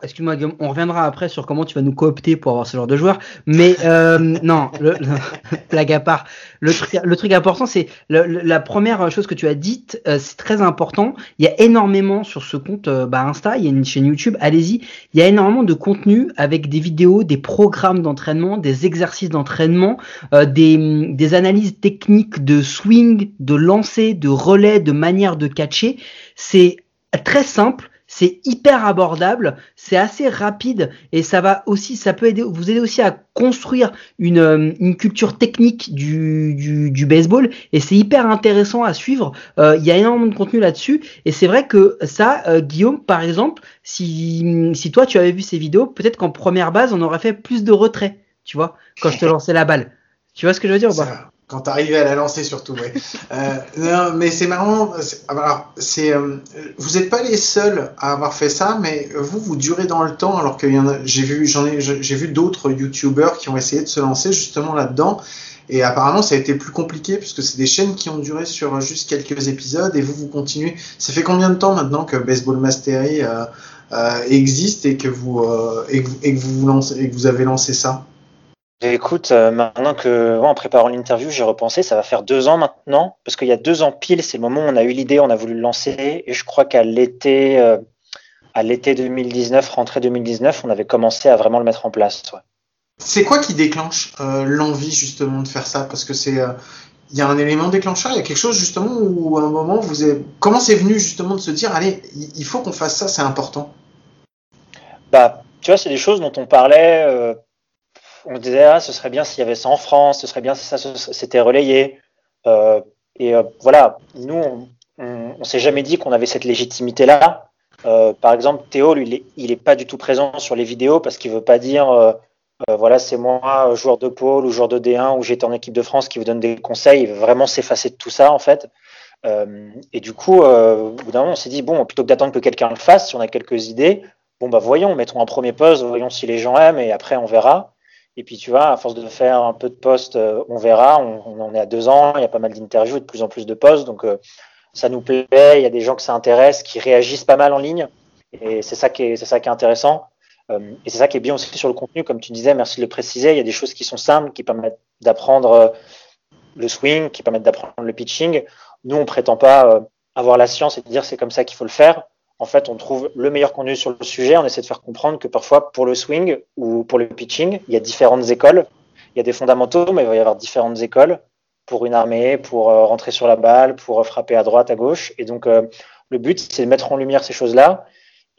excuse-moi Guillaume, on reviendra après sur comment tu vas nous coopter pour avoir ce genre de joueurs. Mais euh, non, le, blague à part. Le truc, le truc important, c'est la première chose que tu as dite, euh, c'est très important. Il y a énormément sur ce compte euh, bah, Insta, il y a une chaîne YouTube, allez-y. Il y a énormément de contenu avec des vidéos, des programmes d'entraînement, des exercices d'entraînement, des, des analyses techniques de swing, de lancer, de relais, de manière de catcher. C'est très simple c'est hyper abordable, c'est assez rapide et ça va aussi, ça peut aider, vous aider aussi à construire une, euh, une culture technique du, du, du baseball et c'est hyper intéressant à suivre. Euh, il y a énormément de contenu là-dessus et c'est vrai que ça, euh, Guillaume, par exemple, si, si toi tu avais vu ces vidéos, peut-être qu'en première base on aurait fait plus de retrait, tu vois, quand je te lançais la balle. Tu vois ce que je veux dire ou pas? Quand t'arrivais à la lancer surtout, oui. euh, mais c'est marrant. Alors, euh, vous n'êtes pas les seuls à avoir fait ça, mais vous, vous durez dans le temps, alors a. J'ai vu, vu d'autres YouTubers qui ont essayé de se lancer justement là-dedans. Et apparemment, ça a été plus compliqué puisque c'est des chaînes qui ont duré sur juste quelques épisodes et vous, vous continuez. Ça fait combien de temps maintenant que Baseball Mastery euh, existe et que vous, et, et, que vous lancez, et que vous avez lancé ça? Écoute, euh, maintenant que en préparant l'interview, j'ai repensé, ça va faire deux ans maintenant, parce qu'il y a deux ans pile, c'est le moment où on a eu l'idée, on a voulu le lancer, et je crois qu'à l'été, euh, à l'été 2019, rentrée 2019, on avait commencé à vraiment le mettre en place. Ouais. C'est quoi qui déclenche euh, l'envie justement de faire ça? Parce que c'est, il y a un élément déclencheur, il y a quelque chose justement où à un moment vous avez, comment c'est venu justement de se dire, allez, il faut qu'on fasse ça, c'est important? Bah, tu vois, c'est des choses dont on parlait on disait ah ce serait bien s'il y avait ça en France, ce serait bien si ça s'était relayé. Euh, et euh, voilà, nous on, on, s'est jamais dit qu'on avait cette légitimité là. Euh, par exemple, Théo, lui, il est, pas du tout présent sur les vidéos parce qu'il veut pas dire voilà c'est moi joueur de pôle ou joueur de D1 ou j'étais en équipe de France qui vous donne des conseils. Il veut vraiment s'effacer de tout ça en fait. et du coup, au bout d'un moment, on s'est dit bon, plutôt que d'attendre que quelqu'un le fasse, si on a quelques idées, bon bah voyons, mettons un premier poste, voyons si les gens aiment et après on verra. Et puis, tu vois, à force de faire un peu de postes, euh, on verra. On, en est à deux ans, il y a pas mal d'interviews et de plus en plus de postes. Donc, euh, ça nous plaît. Il y a des gens que ça intéresse, qui réagissent pas mal en ligne. Et c'est ça qui est, c'est ça qui est intéressant. Euh, et c'est ça qui est bien aussi sur le contenu, comme tu disais, merci de le préciser. Il y a des choses qui sont simples, qui permettent d'apprendre le swing, qui permettent d'apprendre le pitching. Nous, on prétend pas avoir la science et dire c'est comme ça qu'il faut le faire en fait, on trouve le meilleur contenu sur le sujet. On essaie de faire comprendre que parfois, pour le swing ou pour le pitching, il y a différentes écoles. Il y a des fondamentaux, mais il va y avoir différentes écoles pour une armée, pour euh, rentrer sur la balle, pour frapper à droite, à gauche. Et donc, euh, le but, c'est de mettre en lumière ces choses-là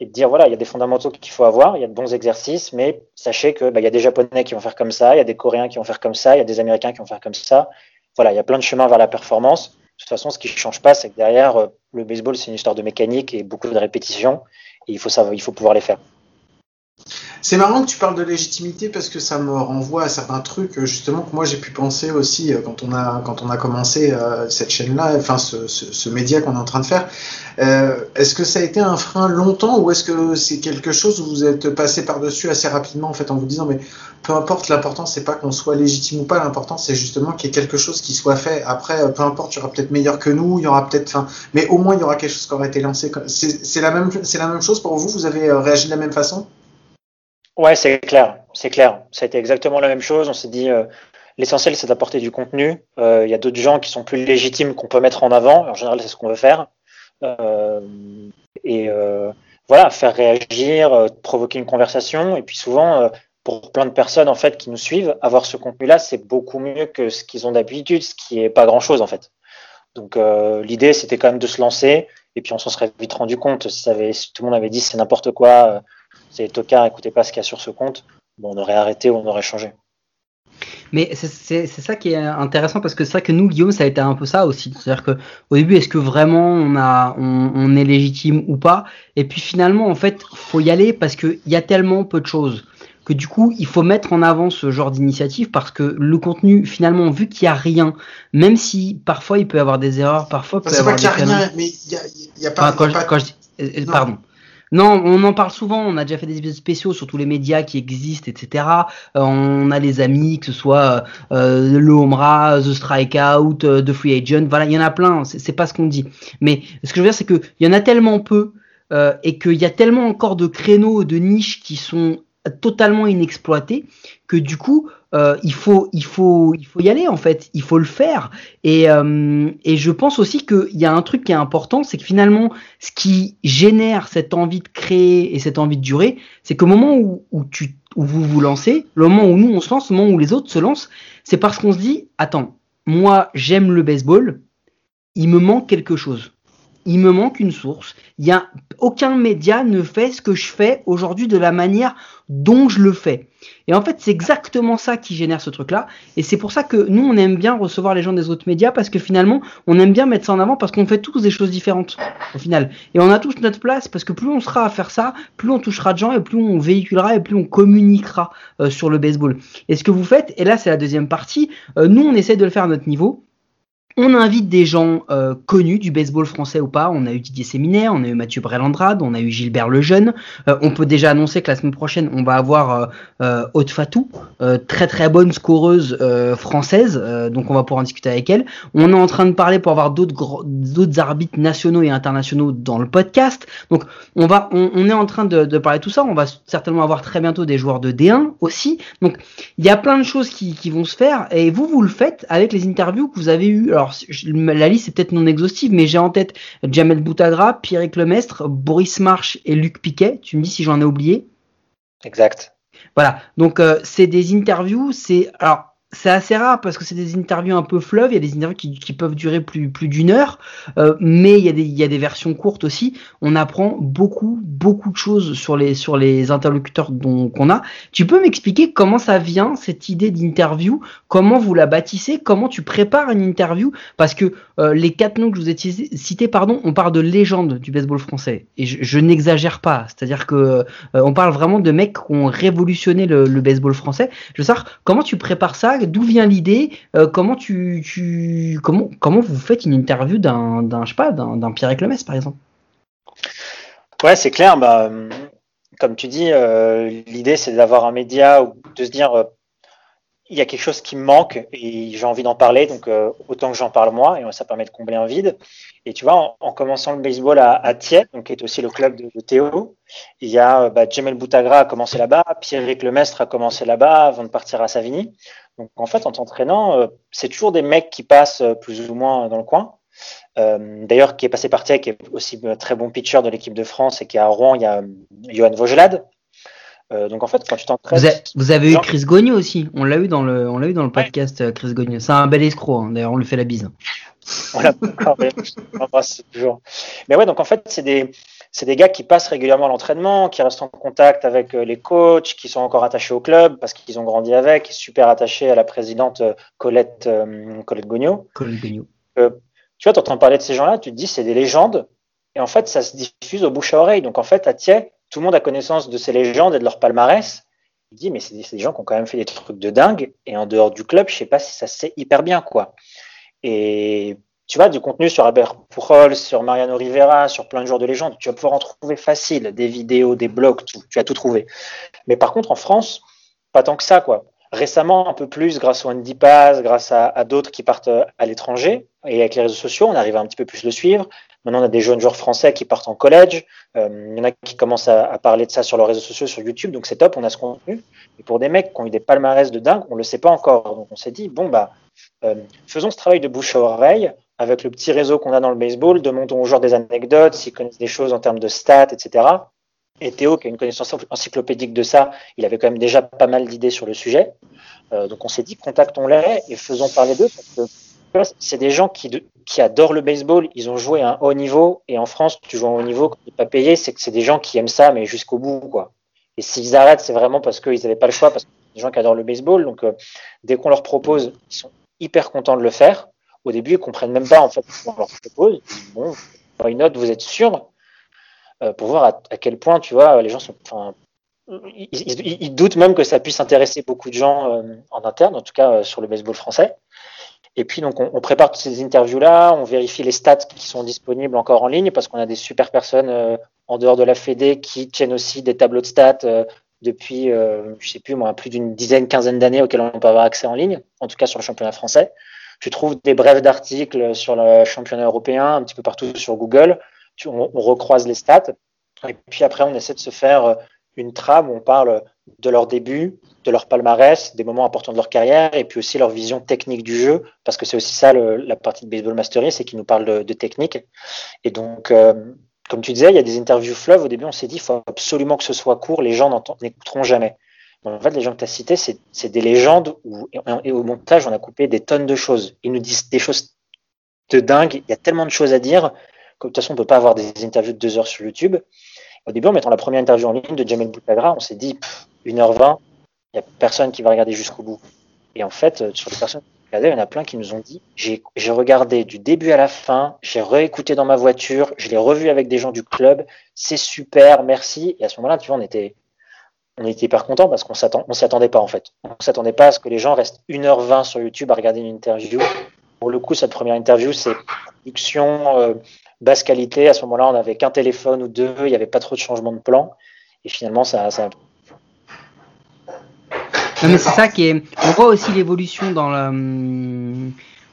et de dire voilà, il y a des fondamentaux qu'il faut avoir, il y a de bons exercices, mais sachez que bah, il y a des Japonais qui vont faire comme ça, il y a des Coréens qui vont faire comme ça, il y a des Américains qui vont faire comme ça. Voilà, il y a plein de chemins vers la performance. De toute façon, ce qui ne change pas, c'est que derrière, euh, le baseball, c'est une histoire de mécanique et beaucoup de répétitions. Et il faut, savoir, il faut pouvoir les faire. C'est marrant que tu parles de légitimité parce que ça me renvoie à certains trucs justement que moi j'ai pu penser aussi euh, quand on a quand on a commencé euh, cette chaîne-là, enfin ce, média qu'on est en train de faire. Euh, est-ce que ça a été un frein longtemps ou est-ce que c'est quelque chose où vous êtes passé par-dessus assez rapidement en fait en vous disant mais peu importe l'important c'est pas qu'on soit légitime ou pas, l'important c'est justement qu'il y ait quelque chose qui soit fait. Après peu importe, il y aura peut-être meilleur que nous, il y aura peut-être, enfin, mais au moins il y aura quelque chose qui aura été lancé. C'est la même c'est la même chose pour vous? Vous avez réagi de la même façon? Ouais, c'est clair, c'est clair. Ça a été exactement la même chose. On s'est dit, euh, l'essentiel, c'est d'apporter du contenu. Euh, il y a d'autres gens qui sont plus légitimes qu'on peut mettre en avant. En général, c'est ce qu'on veut faire. Euh, et voilà, faire réagir, provoquer une conversation. Et puis souvent, pour plein de personnes en fait qui nous suivent, avoir ce contenu-là, c'est beaucoup mieux que ce qu'ils ont d'habitude, ce qui est pas grand-chose en fait. Donc l'idée, c'était quand même de se lancer, et puis on s'en serait vite rendu compte. Si, ça avait- si tout le monde avait dit c'est n'importe quoi, c'est tocard, écoutez pas ce qu'il y a sur ce compte, bon, on aurait arrêté ou on aurait changé. Mais c'est- ça qui est intéressant parce que c'est vrai que nous, Guillaume, ça a été un peu ça aussi. C'est-à-dire que au début, est-ce que vraiment on a, on, on est légitime ou pas? Et puis finalement, en fait, faut y aller parce que il y a tellement peu de choses que du coup, il faut mettre en avant ce genre d'initiative parce que le contenu, finalement, vu qu'il y a rien, même si parfois il peut y avoir des erreurs, parfois il peut y C'est pas avoir qu'il des y a rien, mais il y a, il y a pas. Enfin, quand, je euh, Non. pardon. Non, on en parle souvent, on a déjà fait des épisodes spéciaux sur tous les médias qui existent, etc. Euh, on a les amis, que ce soit euh, le Homra, The Strikeout, euh, The Free Agent, voilà, il y en a plein, c'est pas ce qu'on dit. Mais ce que je veux dire, c'est qu'il y en a tellement peu euh, et qu'il y a tellement encore de créneaux, de niches qui sont totalement inexploités que du coup, euh, il, faut, il, faut, il faut y aller en fait, il faut le faire. Et, euh, et je pense aussi qu'il y a un truc qui est important, c'est que finalement, ce qui génère cette envie de créer et cette envie de durer, c'est qu'au moment où, où, tu, où vous vous lancez, le moment où nous on se lance, le moment où les autres se lancent, c'est parce qu'on se dit, attends, moi j'aime le baseball, il me manque quelque chose. Il me manque une source. Il y a aucun média ne fait ce que je fais aujourd'hui de la manière dont je le fais. Et en fait, c'est exactement ça qui génère ce truc-là. Et c'est pour ça que nous, on aime bien recevoir les gens des autres médias parce que finalement, on aime bien mettre ça en avant parce qu'on fait tous des choses différentes au final. Et on a tous notre place parce que plus on sera à faire ça, plus on touchera de gens et plus on véhiculera et plus on communiquera euh, sur le baseball. Et ce que vous faites, et là c'est la deuxième partie, euh, nous on essaie de le faire à notre niveau. On invite des gens euh, connus du baseball français ou pas. On a eu Didier Séminaire, on a eu Mathieu Brelandrade, on a eu Gilbert Lejeune. Euh, on peut déjà annoncer que la semaine prochaine, on va avoir euh, euh, Aude Fatou, très très bonne scoreuse française. donc on va pouvoir en discuter avec elle. On est en train de parler pour avoir d'autres arbitres nationaux et internationaux dans le podcast. Donc on va, est en train de, parler de tout ça. On va certainement avoir très bientôt des joueurs de D1 aussi. Donc il y a plein de choses qui, vont se faire et vous vous le faites avec les interviews que vous avez eues. Je- la liste est peut-être non exhaustive, mais j'ai en tête Jamel Boutagra, Pierrick Lemestre, Boris March et Luc Piquet. Tu me dis si j'en ai oublié? Exact. Voilà, donc euh, c'est des interviews, c'est alors c'est assez rare parce que c'est des interviews un peu fleuves, il y a des interviews qui, peuvent durer plus, plus d'une heure, euh, mais il y, a des, il y a des versions courtes aussi. On apprend beaucoup, beaucoup de choses sur les, sur les interlocuteurs qu'on a. Tu peux m'expliquer comment ça vient, cette idée d'interview, comment vous la bâtissez, comment tu prépares une interview? Parce que euh, les quatre noms que je vous ai cités, pardon, on parle de légende du baseball français. Et je, je n'exagère pas, c'est-à-dire que euh, on parle vraiment de mecs qui ont révolutionné le, le baseball français. Je veux savoir comment tu prépares ça, d'où vient l'idée, euh, comment tu, comment comment vous faites une interview d'un d'un je sais Pierre par exemple? Ouais, c'est clair. Bah, comme tu dis, euh, l'idée c'est d'avoir un média ou de se dire euh, il y a quelque chose qui me manque et j'ai envie d'en parler, donc autant que j'en parle moi et ça permet de combler un vide. Et tu vois, en, en commençant le baseball à, à Thiers, donc qui est aussi le club de, Théo, il y a bah, Jamel Boutagra a commencé là-bas, Pierre-Éric Lemestre a commencé là-bas avant de partir à Savigny. Donc en fait, en t'entraînant, euh, c'est toujours des mecs qui passent euh, plus ou moins dans le coin. Euh, D'ailleurs, qui est passé par Thiers, qui est aussi un très bon pitcher de l'équipe de France et qui est à Rouen, il y a euh, Johan Vogelade. Euh, donc en fait, quand tu t'entraînes, Vous, avez- vous avez eu. Chris Gogno aussi, on l'a eu dans le on l'a eu dans le podcast Chris Gogno. C'est un bel escroc, hein. d'ailleurs on lui fait la bise. Voilà, encore, mais je l'embrasse toujours. Mais ouais, donc en fait, c'est des, c'est des gars qui passent régulièrement à l'entraînement, qui restent en contact avec euh, les coachs, qui sont encore attachés au club parce qu'ils ont grandi avec, super attachés à la présidente euh, Colette, euh, Colette Gogno. Colin Gogno. Tu vois, tu entends parler de ces gens-là, tu te dis c'est des légendes, et en fait, ça se diffuse au bouche à oreille. Donc en fait, à Thiers, tout le monde a connaissance de ces légendes et de leur palmarès. Il dit, mais c'est des, c'est des gens qui ont quand même fait des trucs de dingue, et en dehors du club, je sais pas si ça se sait hyper bien, quoi. Et tu vois, du contenu sur Albert Pujols, sur Mariano Rivera, sur plein de joueurs de légende, tu vas pouvoir en trouver facile, des vidéos, des blogs, tout, tu vas tout trouver. Mais par contre, en France, pas tant que ça, quoi. Récemment, un peu plus, grâce au Andy Paz, grâce à, à d'autres qui partent euh, à l'étranger, et avec les réseaux sociaux, on arrive à un petit peu plus le suivre. Maintenant, on a des jeunes joueurs français qui partent en collège. Euh, il y en a qui commencent à, parler de ça sur leurs réseaux sociaux, sur YouTube. Donc, c'est top, on a ce contenu. Et pour des mecs qui ont eu des palmarès de dingue, on le sait pas encore. Donc, on s'est dit, bon, bah, euh, faisons ce travail de bouche à oreille avec le petit réseau qu'on a dans le baseball, demandons aux joueurs des anecdotes, s'ils connaissent des choses en termes de stats, etc. et Théo, qui a une connaissance encyclopédique de ça, il avait quand même déjà pas mal d'idées sur le sujet. Euh, donc on s'est dit, contactons-les et faisons parler d'eux, parce que c'est des gens qui, qui adorent le baseball, ils ont joué à un haut niveau, et en France, tu joues à un haut niveau, quand tu n'es pas payé, c'est que c'est des gens qui aiment ça, mais jusqu'au bout, quoi. Et s'ils arrêtent, c'est vraiment parce qu'ils n'avaient pas le choix, parce que c'est des gens qui adorent le baseball. Donc euh, dès qu'on leur propose, ils sont hyper contents de le faire. Au début, ils comprennent même pas en fait ce qu'on leur propose. Bon, why not? Vous êtes sûr? Euh, pour voir à, quel point, tu vois, les gens sont. Ils, ils, doutent même que ça puisse intéresser beaucoup de gens euh, en interne, en tout cas sur le baseball français. Et puis donc on, on prépare toutes ces interviews-là, on vérifie les stats qui sont disponibles encore en ligne parce qu'on a des super personnes en dehors de la Fédé qui tiennent aussi des tableaux de stats depuis, je sais plus moi, plus d'une dizaine, quinzaine d'années auxquels on peut avoir accès en ligne, en tout cas sur le championnat français. Tu trouves des brefs d'articles sur le championnat européen un petit peu partout sur Google on, recroise les stats. Et puis après, on essaie de se faire euh, une trame où on parle de leur début, de leur palmarès, des moments importants de leur carrière, et puis aussi leur vision technique du jeu, parce que c'est aussi ça la partie de Baseball Mastery, c'est qu'ils nous parlent de, technique. Et donc, euh, comme tu disais, il y a des interviews fleuves. Au début, on s'est dit, il faut absolument que ce soit court, les gens n'écouteront jamais. en fait, les gens que tu as cités, c'est des légendes où, et au montage, on a coupé des tonnes de choses. Ils nous disent des choses de dingue. Il y a tellement de choses à dire de toute façon, on ne peut pas avoir des interviews de deux heures sur YouTube. Au début, en mettant la première interview en ligne de Jamel Boutagra, on s'est dit 1h20, il n'y a personne qui va regarder jusqu'au bout. Et en fait, euh, sur les personnes qui regardaient, il y en a plein qui nous ont dit j'ai regardé du début à la fin, j'ai réécouté dans ma voiture, je l'ai revu avec des gens du club, c'est super, merci. Et à ce moment-là, tu vois, on était, on était hyper contents parce qu'on ne s'y attendait pas en fait. On ne s'attendait pas à ce que les gens restent 1h20 sur YouTube à regarder une interview. Pour le coup, cette première interview, c'est production, euh, basse qualité. À ce moment-là, on n'avait qu'un téléphone ou deux, il n'y avait pas trop de changement de plan. Et finalement, ça, ça... Non, mais c'est ça qui est. On voit aussi l'évolution dans la.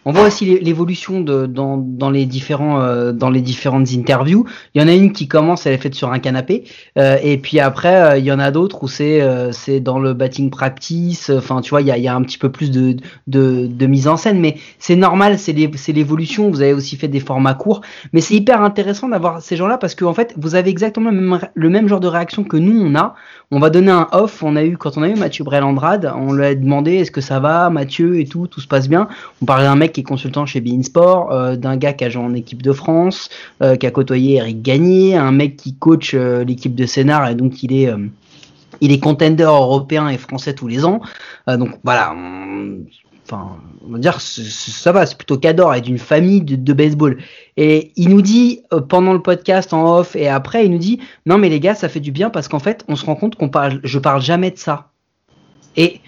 On voit aussi l'évolution dans, les différents, euh, dans les différentes interviews. Il y en a une qui commence, elle est faite sur un canapé, euh, et puis après, euh, il y en a d'autres où c'est c'est dans le batting practice. Enfin, tu vois, il y a, y a, un petit peu plus de, de, mise en scène, mais c'est normal, c'est l'évolution. Vous avez aussi fait des formats courts, mais c'est hyper intéressant d'avoir ces gens-là parce que en fait, vous avez exactement le même, le même genre de réaction que nous on a. On va donner un off. On a eu quand on a eu Mathieu Brelandrade, on lui a demandé est-ce que ça va, Mathieu et tout, tout se passe bien. On parlait d'un mec qui est consultant chez Bein Sport, euh, d'un gars qui a joué en équipe de France, euh, qui a côtoyé Eric Gagné, un mec qui coach euh, l'équipe de Sénart et donc il est il est contender européen et français tous les ans. donc voilà, enfin, on va dire ça va, c'est plutôt qu'adore et d'une famille de, baseball. Et il nous dit pendant le podcast en off et après, il nous dit non mais les gars, ça fait du bien parce qu'en fait, on se rend compte qu'on parle, je parle jamais de ça. Et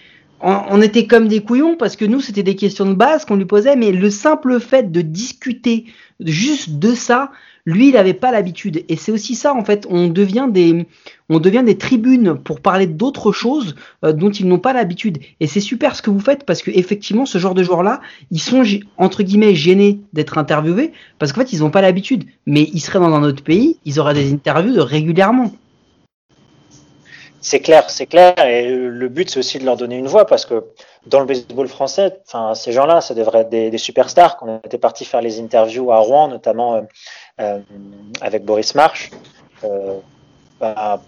on, était comme des couillons parce que nous, c'était des questions de base qu'on lui posait, mais le simple fait de discuter juste de ça, lui, il n'avait pas l'habitude. Et c'est aussi ça, en fait, on devient des, on devient des tribunes pour parler d'autres choses euh, dont ils n'ont pas l'habitude. Et c'est super ce que vous faites parce que effectivement, ce genre de joueurs-là, ils sont entre guillemets gênés d'être interviewés parce qu'en fait, ils n'ont pas l'habitude. Mais ils seraient dans un autre pays, ils auraient des interviews régulièrement. C'est clair, c'est clair. Et le but, c'est aussi de leur donner une voix parce que dans le baseball français, enfin, ces gens-là, ça devrait être des, superstars. Quand on était parti faire les interviews à Rouen, notamment euh, euh, avec Boris March, euh, bah,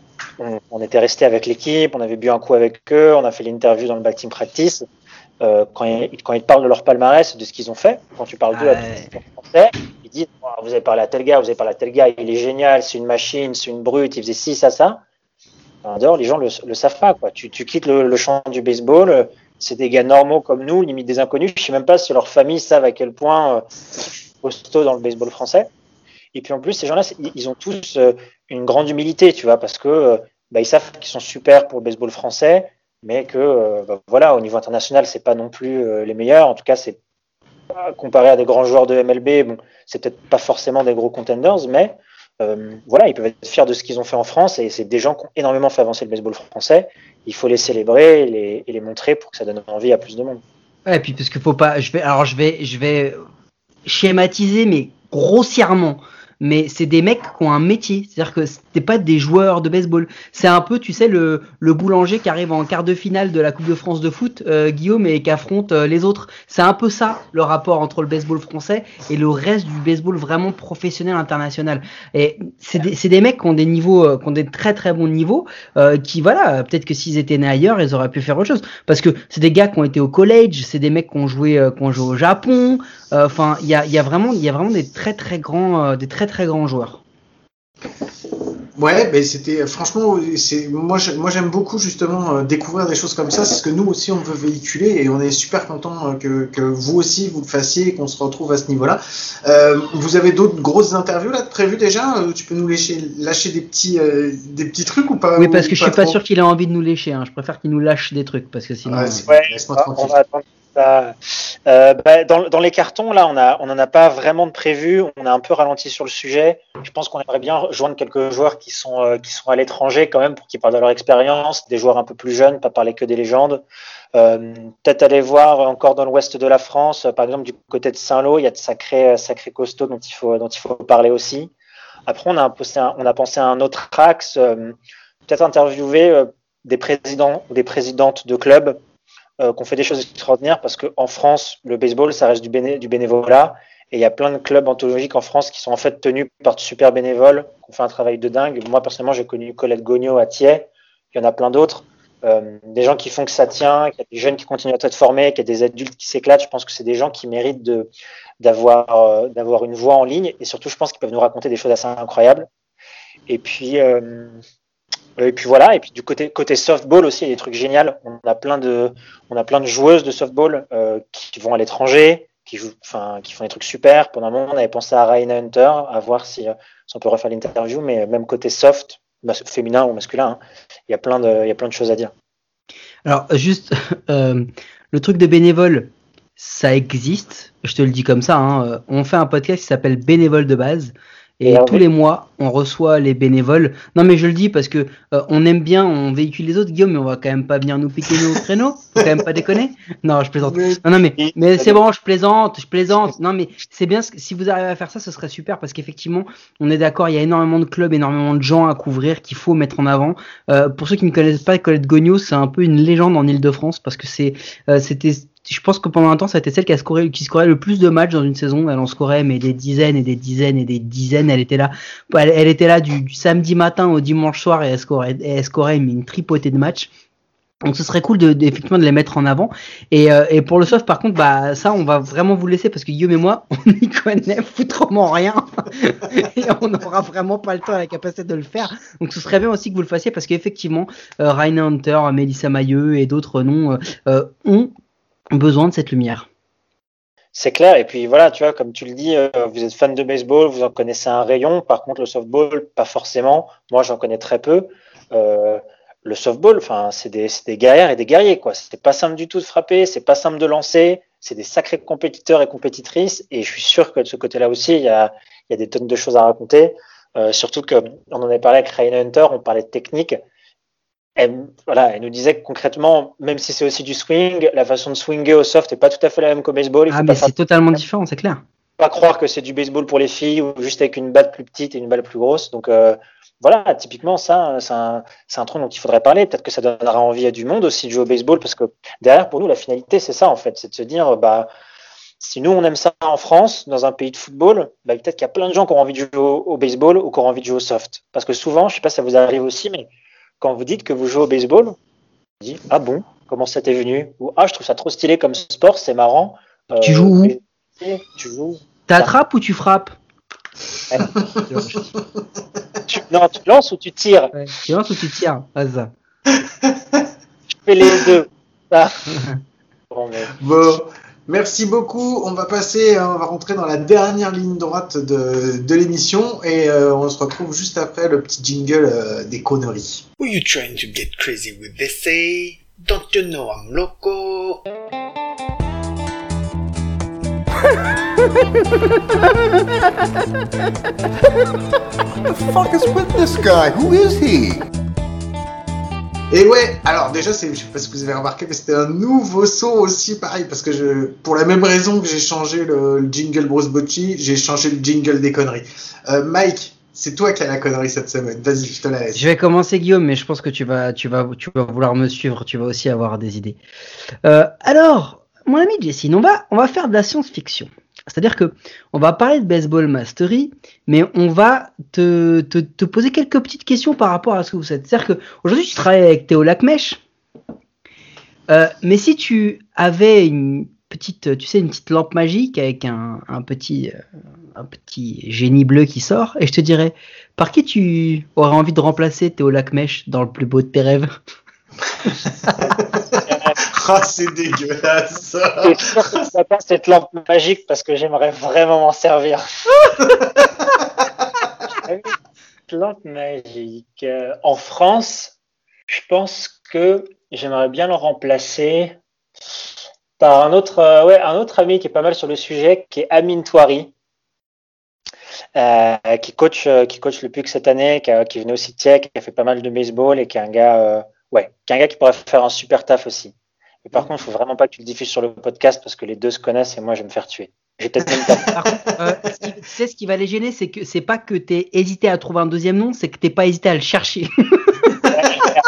on, était resté avec l'équipe, on avait bu un coup avec eux, on a fait l'interview dans le back team practice. quand, ils, quand, ils, parlent de leur palmarès, de ce qu'ils ont fait, quand tu parles d'eux à français, ils disent Vous avez parlé à tel gars, vous avez parlé à tel gars, il est génial, c'est une machine, c'est une brute, il faisait ci, ça, ça en dehors, les gens le, le savent pas. Quoi. Tu, tu quittes le, champ du baseball, euh, c'est des gars normaux comme nous, limite des inconnus. Je sais même pas si leur famille savent à quel point euh, costaud dans le baseball français. Et puis en plus, ces gens-là, ils ont tous euh, une grande humilité, tu vois, parce que euh, bah, ils savent qu'ils sont super pour le baseball français, mais que bah, voilà, au niveau international, c'est pas non plus les meilleurs. En tout cas, c'est comparé à des grands joueurs de MLB, bon, c'est peut-être pas forcément des gros contenders, mais euh, voilà, ils peuvent être fiers de ce qu'ils ont fait en France et c'est des gens qui ont énormément fait avancer le baseball français. Il faut les célébrer et les, montrer pour que ça donne envie à plus de monde. Et puis parce qu'il faut pas, je vais, alors je vais, je vais schématiser, mais grossièrement. Mais c'est des mecs qui ont un métier. C'est-à-dire que c'était pas des joueurs de baseball. C'est un peu, tu sais, le, le boulanger qui arrive en quart de finale de la Coupe de France de foot, euh, Guillaume, et qui affronte euh, les autres. C'est un peu ça le rapport entre le baseball français et le reste du baseball vraiment professionnel international. Et c'est des, des mecs qui ont des niveaux, euh, qui ont des très très bons niveaux, euh, qui voilà, peut-être que s'ils étaient nés ailleurs, ils auraient pu faire autre chose. Parce que c'est des gars qui ont été au college, c'est des mecs qui ont joué, euh, qui ont joué au Japon. Enfin, il y a, y a vraiment, y a vraiment des très très grands, des très très grands joueurs. Ouais, mais c'était franchement, c'est moi, j'aime beaucoup justement euh, découvrir des choses comme ça. C'est ce que nous aussi on veut véhiculer et on est super content euh, que, que vous aussi vous le fassiez et qu'on se retrouve à ce niveau-là. Euh, vous avez d'autres grosses interviews là prévues déjà? Euh, Tu peux nous lâcher, lâcher des petits, euh, des petits trucs ou pas? Oui, ou parce que je suis pas trop? sûr qu'il ait envie de nous lécher. Hein. Je préfère qu'il nous lâche des trucs parce que sinon. Ouais, euh, Ouais, on va attendre Euh, bah, dans, les cartons, là, on a, on en a pas vraiment de prévu. On a un peu ralenti sur le sujet. Je pense qu'on aimerait bien rejoindre quelques joueurs qui sont, euh, qui sont à l'étranger quand même pour qu'ils parlent de leur expérience, des joueurs un peu plus jeunes, pas parler que des légendes. Euh, Peut-être aller voir encore dans l'ouest de la France, par exemple du côté de Saint-Lô, il y a de sacrés, sacrés costauds dont il faut, dont il faut parler aussi. Après, on a, pensé on a pensé à un autre axe, peut-être interviewer des présidents ou des présidentes de clubs euh, qu'on fait des choses extraordinaires parce qu'en France, le baseball, ça reste du, béné du bénévolat. Et il y a plein de clubs anthologiques en France qui sont en fait tenus par de super bénévoles, qui ont fait un travail de dingue. Moi, personnellement, j'ai connu Colette Gogno à Thiers. Il y en a plein d'autres. Euh, des gens qui font que ça tient, qu'il y a des jeunes qui continuent à être formés, qu'il y a des adultes qui s'éclatent. Je pense que c'est des gens qui méritent euh, d'avoir une voix en ligne. Et surtout, je pense qu'ils peuvent nous raconter des choses assez incroyables. Et puis, et puis voilà. Et puis du côté côté softball aussi, il y a des trucs géniaux. On a plein de on a plein de joueuses de softball euh, qui vont à l'étranger, qui qui font des trucs super. Pendant un moment, on avait pensé à Raina Hunter, à voir si, euh, on peut refaire l'interview. Mais même côté soft, féminin ou masculin, hein, il y a plein de il y a plein de choses à dire. Alors, juste, euh, le truc de bénévole, ça existe. Je te le dis comme ça. Hein. On fait un podcast qui s'appelle Bénévole de base. Et tous les mois, on reçoit les bénévoles. Non, mais je le dis parce que euh, on aime bien, on véhicule les autres, Guillaume, mais on va quand même pas venir nous piquer nos créneaux. Faut quand même pas déconner. Non, je plaisante. Non, non, mais, mais c'est bon, je plaisante, je plaisante. Non, mais c'est bien, ce- si vous arrivez à faire ça, ce serait super parce qu'effectivement, on est d'accord, il y a énormément de clubs, énormément de gens à couvrir qu'il faut mettre en avant. Euh, pour ceux qui ne connaissent pas Colette Gogno, c'est un peu une légende en Ile-de-France parce que c'est, euh, c'était, je pense que pendant un temps, ça a été celle qui a scoré, qui scorait le plus de matchs dans une saison. Elle en scorait, mais des dizaines et des dizaines et des dizaines. Elle était là, elle, était là du, samedi matin au dimanche soir et elle scorait, elle scorait mais une tripotée de matchs. Donc ce serait cool de, de- effectivement de les mettre en avant. Et, euh, et pour le soft par contre, bah ça on va vraiment vous laisser parce que Guillaume et moi on n'y connaît foutrement rien et on n'aura vraiment pas le temps et la capacité de le faire. Donc ce serait bien aussi que vous le fassiez parce qu'effectivement euh, Hunter, Mélissa Mailleux et d'autres noms euh, euh, ont besoin de cette lumière. C'est clair. Et puis voilà, tu vois, comme tu le dis, euh, vous êtes fan de baseball, vous en connaissez un rayon. Par contre, le softball, pas forcément. Moi, j'en connais très peu. Euh, le softball, enfin, c'est des, guerrières et des guerriers, quoi. C'est pas simple du tout de frapper, c'est pas simple de lancer. C'est des sacrés compétiteurs et compétitrices. Et je suis sûr que de ce côté-là aussi, il y a, des tonnes de choses à raconter. Euh, surtout que on en avait parlé avec Raina Hunter, on parlait de technique. Elle, voilà, elle nous disait que concrètement, même si c'est aussi du swing, la façon de swinger au soft n'est pas tout à fait la même qu'au baseball. Il Ah mais faire c'est totalement différent, c'est clair. pas croire que c'est du baseball pour les filles ou juste avec une batte plus petite et une balle plus grosse. Donc euh, voilà, typiquement ça, c'est un, un truc dont il faudrait parler. Peut-être que ça donnera envie à du monde aussi de jouer au baseball parce que derrière pour nous la finalité c'est ça en fait, c'est de se dire bah si nous on aime ça en France, dans un pays de football, bah, peut-être qu'il y a plein de gens qui ont envie de jouer au, baseball ou qui ont envie de jouer au soft. Parce que souvent, je sais pas si ça vous arrive aussi, mais quand vous dites que vous jouez au baseball, vous dites ah bon, comment ça t'est venu? Ou ah je trouve ça trop stylé comme sport, c'est marrant. Euh, Tu joues où? Tu joues T'attrapes ou tu frappes? Tu, non, tu lances ou tu tires? Ouais, Tu lances ou tu tires ça. Tu fais les deux. Ah. Bon, mais Bon, merci beaucoup. On va passer, euh, on va rentrer dans la dernière ligne droite de, de l'émission et euh, on se retrouve juste après le petit jingle euh, des conneries. Who you trying to get crazy with this say? Don't you know I'm loco? the fuck is with this guy? Who is he? Et ouais, alors déjà, je sais pas si vous avez remarqué, mais c'était un nouveau son aussi, pareil, parce que pour la même raison que j'ai changé le, le jingle Bruce Bocci, j'ai changé le jingle des conneries. Euh, Mike, c'est toi qui as la connerie cette semaine. Vas-y, je te la laisse. Je vais commencer Guillaume, mais je pense que tu vas, tu vas, tu vas vouloir me suivre. Tu vas aussi avoir des idées. Euh, alors, mon ami Jessine, on va, on va faire de la science-fiction. C'est-à-dire que on va parler de baseball mastery, mais on va te, te, te poser quelques petites questions par rapport à ce que vous faites. C'est-à-dire que aujourd'hui tu travailles avec Théo Lacmèche, euh, mais si tu avais une petite, tu sais, une petite lampe magique avec un, un petit, euh, un petit génie bleu qui sort, et je te dirais, par qui tu aurais envie de remplacer Théo Lacmèche dans le plus beau de tes rêves? Ah, c'est dégueulasse. Et sûr que ça pas cette lampe magique parce que j'aimerais vraiment m'en servir. lampe magique. Euh, en France, je pense que j'aimerais bien le remplacer par un autre, euh, ouais, un autre ami qui est pas mal sur le sujet, qui est Amin Touari. Euh, qui coach qui coach le PUC cette année, qui, venait aussi de Tchèque, qui a fait pas mal de baseball et qui est un gars ouais, qui est un gars qui pourrait faire un super taf aussi. Mais par contre, il faut vraiment pas que tu le diffuses sur le podcast parce que les deux se connaissent et moi je vais me faire tuer. J'ai peut-être même pas. Par contre, euh, ce qui- tu sais ce qui va les gêner, c'est que c'est pas que t'aies hésité à trouver un deuxième nom, c'est que t'es pas hésité à le chercher.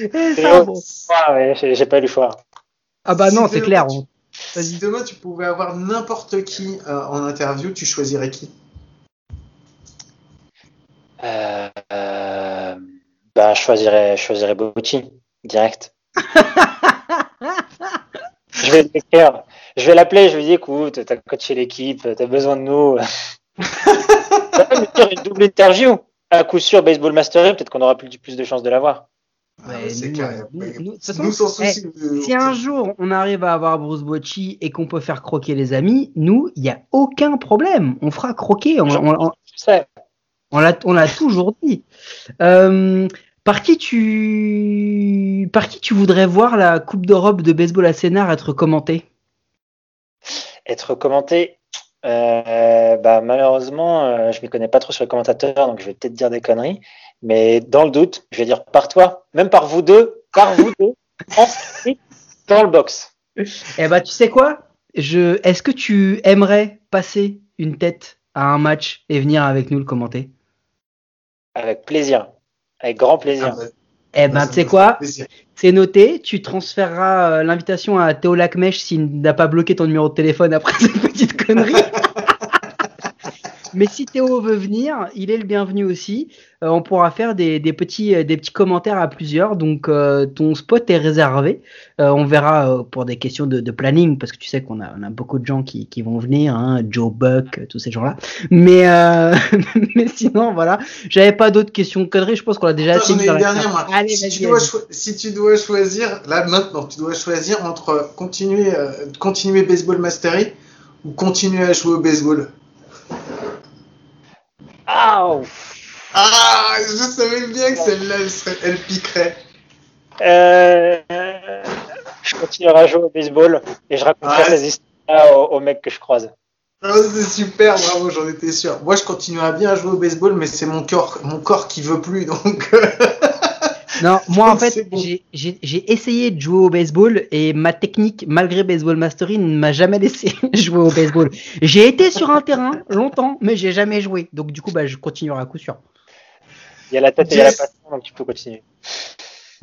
Eh, ça, bon. Ah ouais, j'ai pas eu le choix. Ah bah non, Si c'est clair. tu- on- Si demain tu pouvais avoir n'importe qui euh, en interview, tu choisirais qui? Euh, euh, bah, je choisirais, je choisirais Bobucci, direct. je vais l'écrire. Je vais l'appeler, je lui dis, écoute, t'as coaché l'équipe, t'as besoin de nous. Ça va me faire une double interview. À coup sûr, Baseball Mastery, peut-être qu'on aura plus, plus de chances de l'avoir. Ah, Ouais, c'est nous, clair. nous- Ouais. nous- de toute façon, Nous, sans eh, euh, Si un jour on arrive à avoir Bruce Bocci et qu'on peut faire croquer les amis, nous, il n'y a aucun problème. On fera croquer. On, on- on- on l'a toujours dit. Euh, par qui tu par qui tu voudrais voir la Coupe d'Europe de baseball à Sénart être commentée? Être commenté, euh, bah, malheureusement, euh, je m'y connais pas trop sur les commentateurs, donc je vais peut-être dire des conneries. Mais dans le doute, je vais dire par toi, même par vous deux, par vous deux, ensuite dans le box. Eh ben, tu sais quoi? Je, est-ce que tu aimerais passer une tête à un match et venir avec nous le commenter? Avec plaisir. Avec grand plaisir. Ah, Eh ben, tu sais quoi. C'est noté. Tu transféreras euh, l'invitation à Théo Lacmèche s'il n'a pas bloqué ton numéro de téléphone après cette petite connerie. Mais si Théo veut venir, il est le bienvenu aussi. Euh, on pourra faire des, des petits, euh, des petits commentaires à plusieurs. Donc euh, ton spot est réservé. Euh, on verra pour des questions de, de planning parce que tu sais qu'on a, on a beaucoup de gens qui, qui vont venir, hein, Joe Buck, tous ces gens-là. Mais, mais sinon voilà, j'avais pas d'autres questions conneries. Je pense qu'on a déjà Attends, assez j'en mis ai dans une la dernière, carte. moi. Allez, si, tu dois si tu dois choisir, là maintenant, tu dois choisir entre continuer, continuer Baseball Mastery ou continuer à jouer au baseball. Ah, Ah, je savais bien que celle-là, elle, elle piquerait. euh, je continuerai à jouer au baseball et je raconterai ces histoires aux, aux mecs que je croise. Ah, c'est super, bravo, j'en étais sûr. Moi, je continuerai bien à jouer au baseball, mais c'est mon corps, mon corps qui veut plus, donc. Non, moi en fait, bon. j'ai- essayé de jouer au baseball et ma technique, malgré Baseball Mastery, ne m'a jamais laissé jouer au baseball. J'ai été sur un terrain longtemps, mais j'ai jamais joué. Donc du coup, bah, je continuerai à coup sûr. Il y a la tête et il y a la Yes. passion, donc tu peux continuer.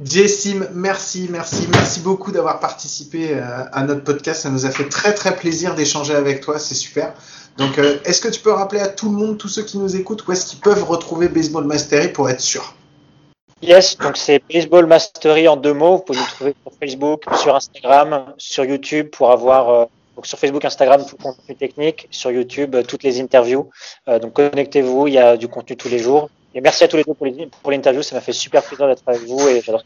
Jessim, merci, merci, merci beaucoup d'avoir participé euh, à notre podcast. Ça nous a fait très très plaisir d'échanger avec toi, c'est super. Donc, euh, est-ce que tu peux rappeler à tout le monde, tous ceux qui nous écoutent, où est-ce qu'ils peuvent retrouver Baseball Mastery pour être sûr? Yes, donc c'est Baseball Mastery en deux mots. Vous pouvez nous trouver sur Facebook, sur Instagram, sur YouTube pour avoir euh, donc sur Facebook, Instagram tout le contenu technique, sur YouTube euh, toutes les interviews. Euh, donc connectez-vous, il y a du contenu tous les jours. Et merci à tous les deux pour l'interview, ça m'a fait super plaisir d'être avec vous et j'adore.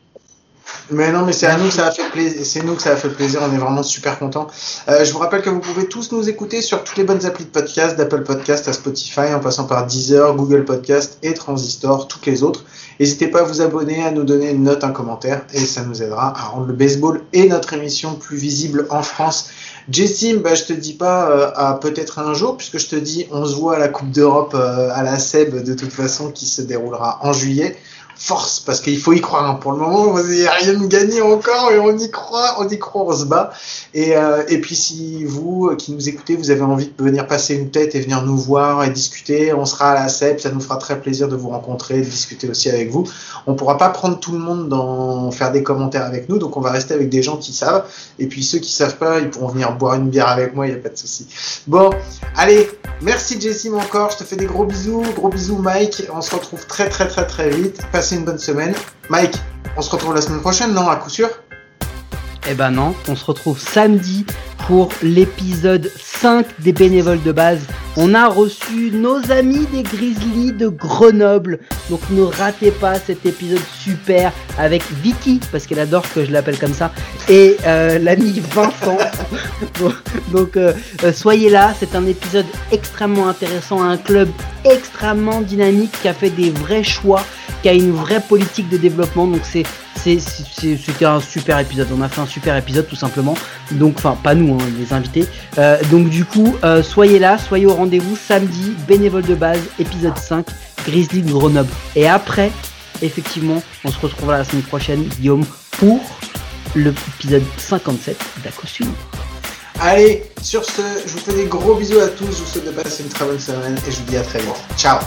Mais non, mais c'est à nous que ça a fait plaisir. C'est nous que ça a fait plaisir. On est vraiment super contents. Euh, je vous rappelle que vous pouvez tous nous écouter sur toutes les bonnes applis de podcast, d'Apple Podcast à Spotify, en passant par Deezer, Google Podcast et Transistor, toutes les autres. N'hésitez pas à vous abonner, à nous donner une note, un commentaire, et ça nous aidera à rendre le baseball et notre émission plus visible en France. Jessim, bah, je te dis pas euh, à peut-être un jour, puisque je te dis, on se voit à la Coupe d'Europe euh, à la SEB de toute façon, qui se déroulera en juillet. Force, parce qu'il faut y croire. hein. Pour le moment, vous n'avez rien gagné encore, et on y croit, on y croit, on se bat. Et, euh, et puis si vous, euh, qui nous écoutez, vous avez envie de venir passer une tête et venir nous voir et discuter, on sera à la CEP, ça nous fera très plaisir de vous rencontrer, de discuter aussi avec vous. On pourra pas prendre tout le monde dans faire des commentaires avec nous, donc on va rester avec des gens qui savent. Et puis ceux qui savent pas, ils pourront venir boire une bière avec moi, il n'y a pas de souci. Bon, allez, merci Jessim encore, je te fais des gros bisous, gros bisous Mike, on se retrouve très très très très vite, une bonne semaine. Mike, on se retrouve la semaine prochaine, non, à coup sûr? Eh ben non, on se retrouve samedi pour l'épisode 5 des bénévoles de base. On a reçu nos amis des Grizzlies de Grenoble. Donc ne ratez pas cet épisode super avec Vicky, parce qu'elle adore que je l'appelle comme ça, et euh, l'ami Vincent. donc euh, euh, soyez là, c'est un épisode extrêmement intéressant, un club extrêmement dynamique qui a fait des vrais choix, qui a une vraie politique de développement. Donc c'est- c'était un super épisode. On a fait un super épisode tout simplement. Donc, enfin, pas nous, hein, les invités. Euh, donc, du coup, euh, soyez là, soyez au rendez-vous samedi, bénévole de base, épisode 5, Grizzly de Grenoble. Et après, effectivement, on se retrouvera la semaine prochaine, Guillaume, pour l'épisode 57 d'Acostume. Allez, sur ce, je vous fais des gros bisous à tous, je vous souhaite de passer une très bonne semaine et je vous dis à très vite. Ciao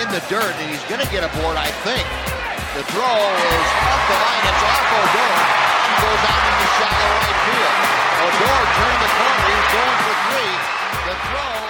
in the. In the dirt, and he's going to get a board, I think. The throw is up the line. It's off Odor. He goes out into shallow right field. Odor turned the corner. He's going for three. The throw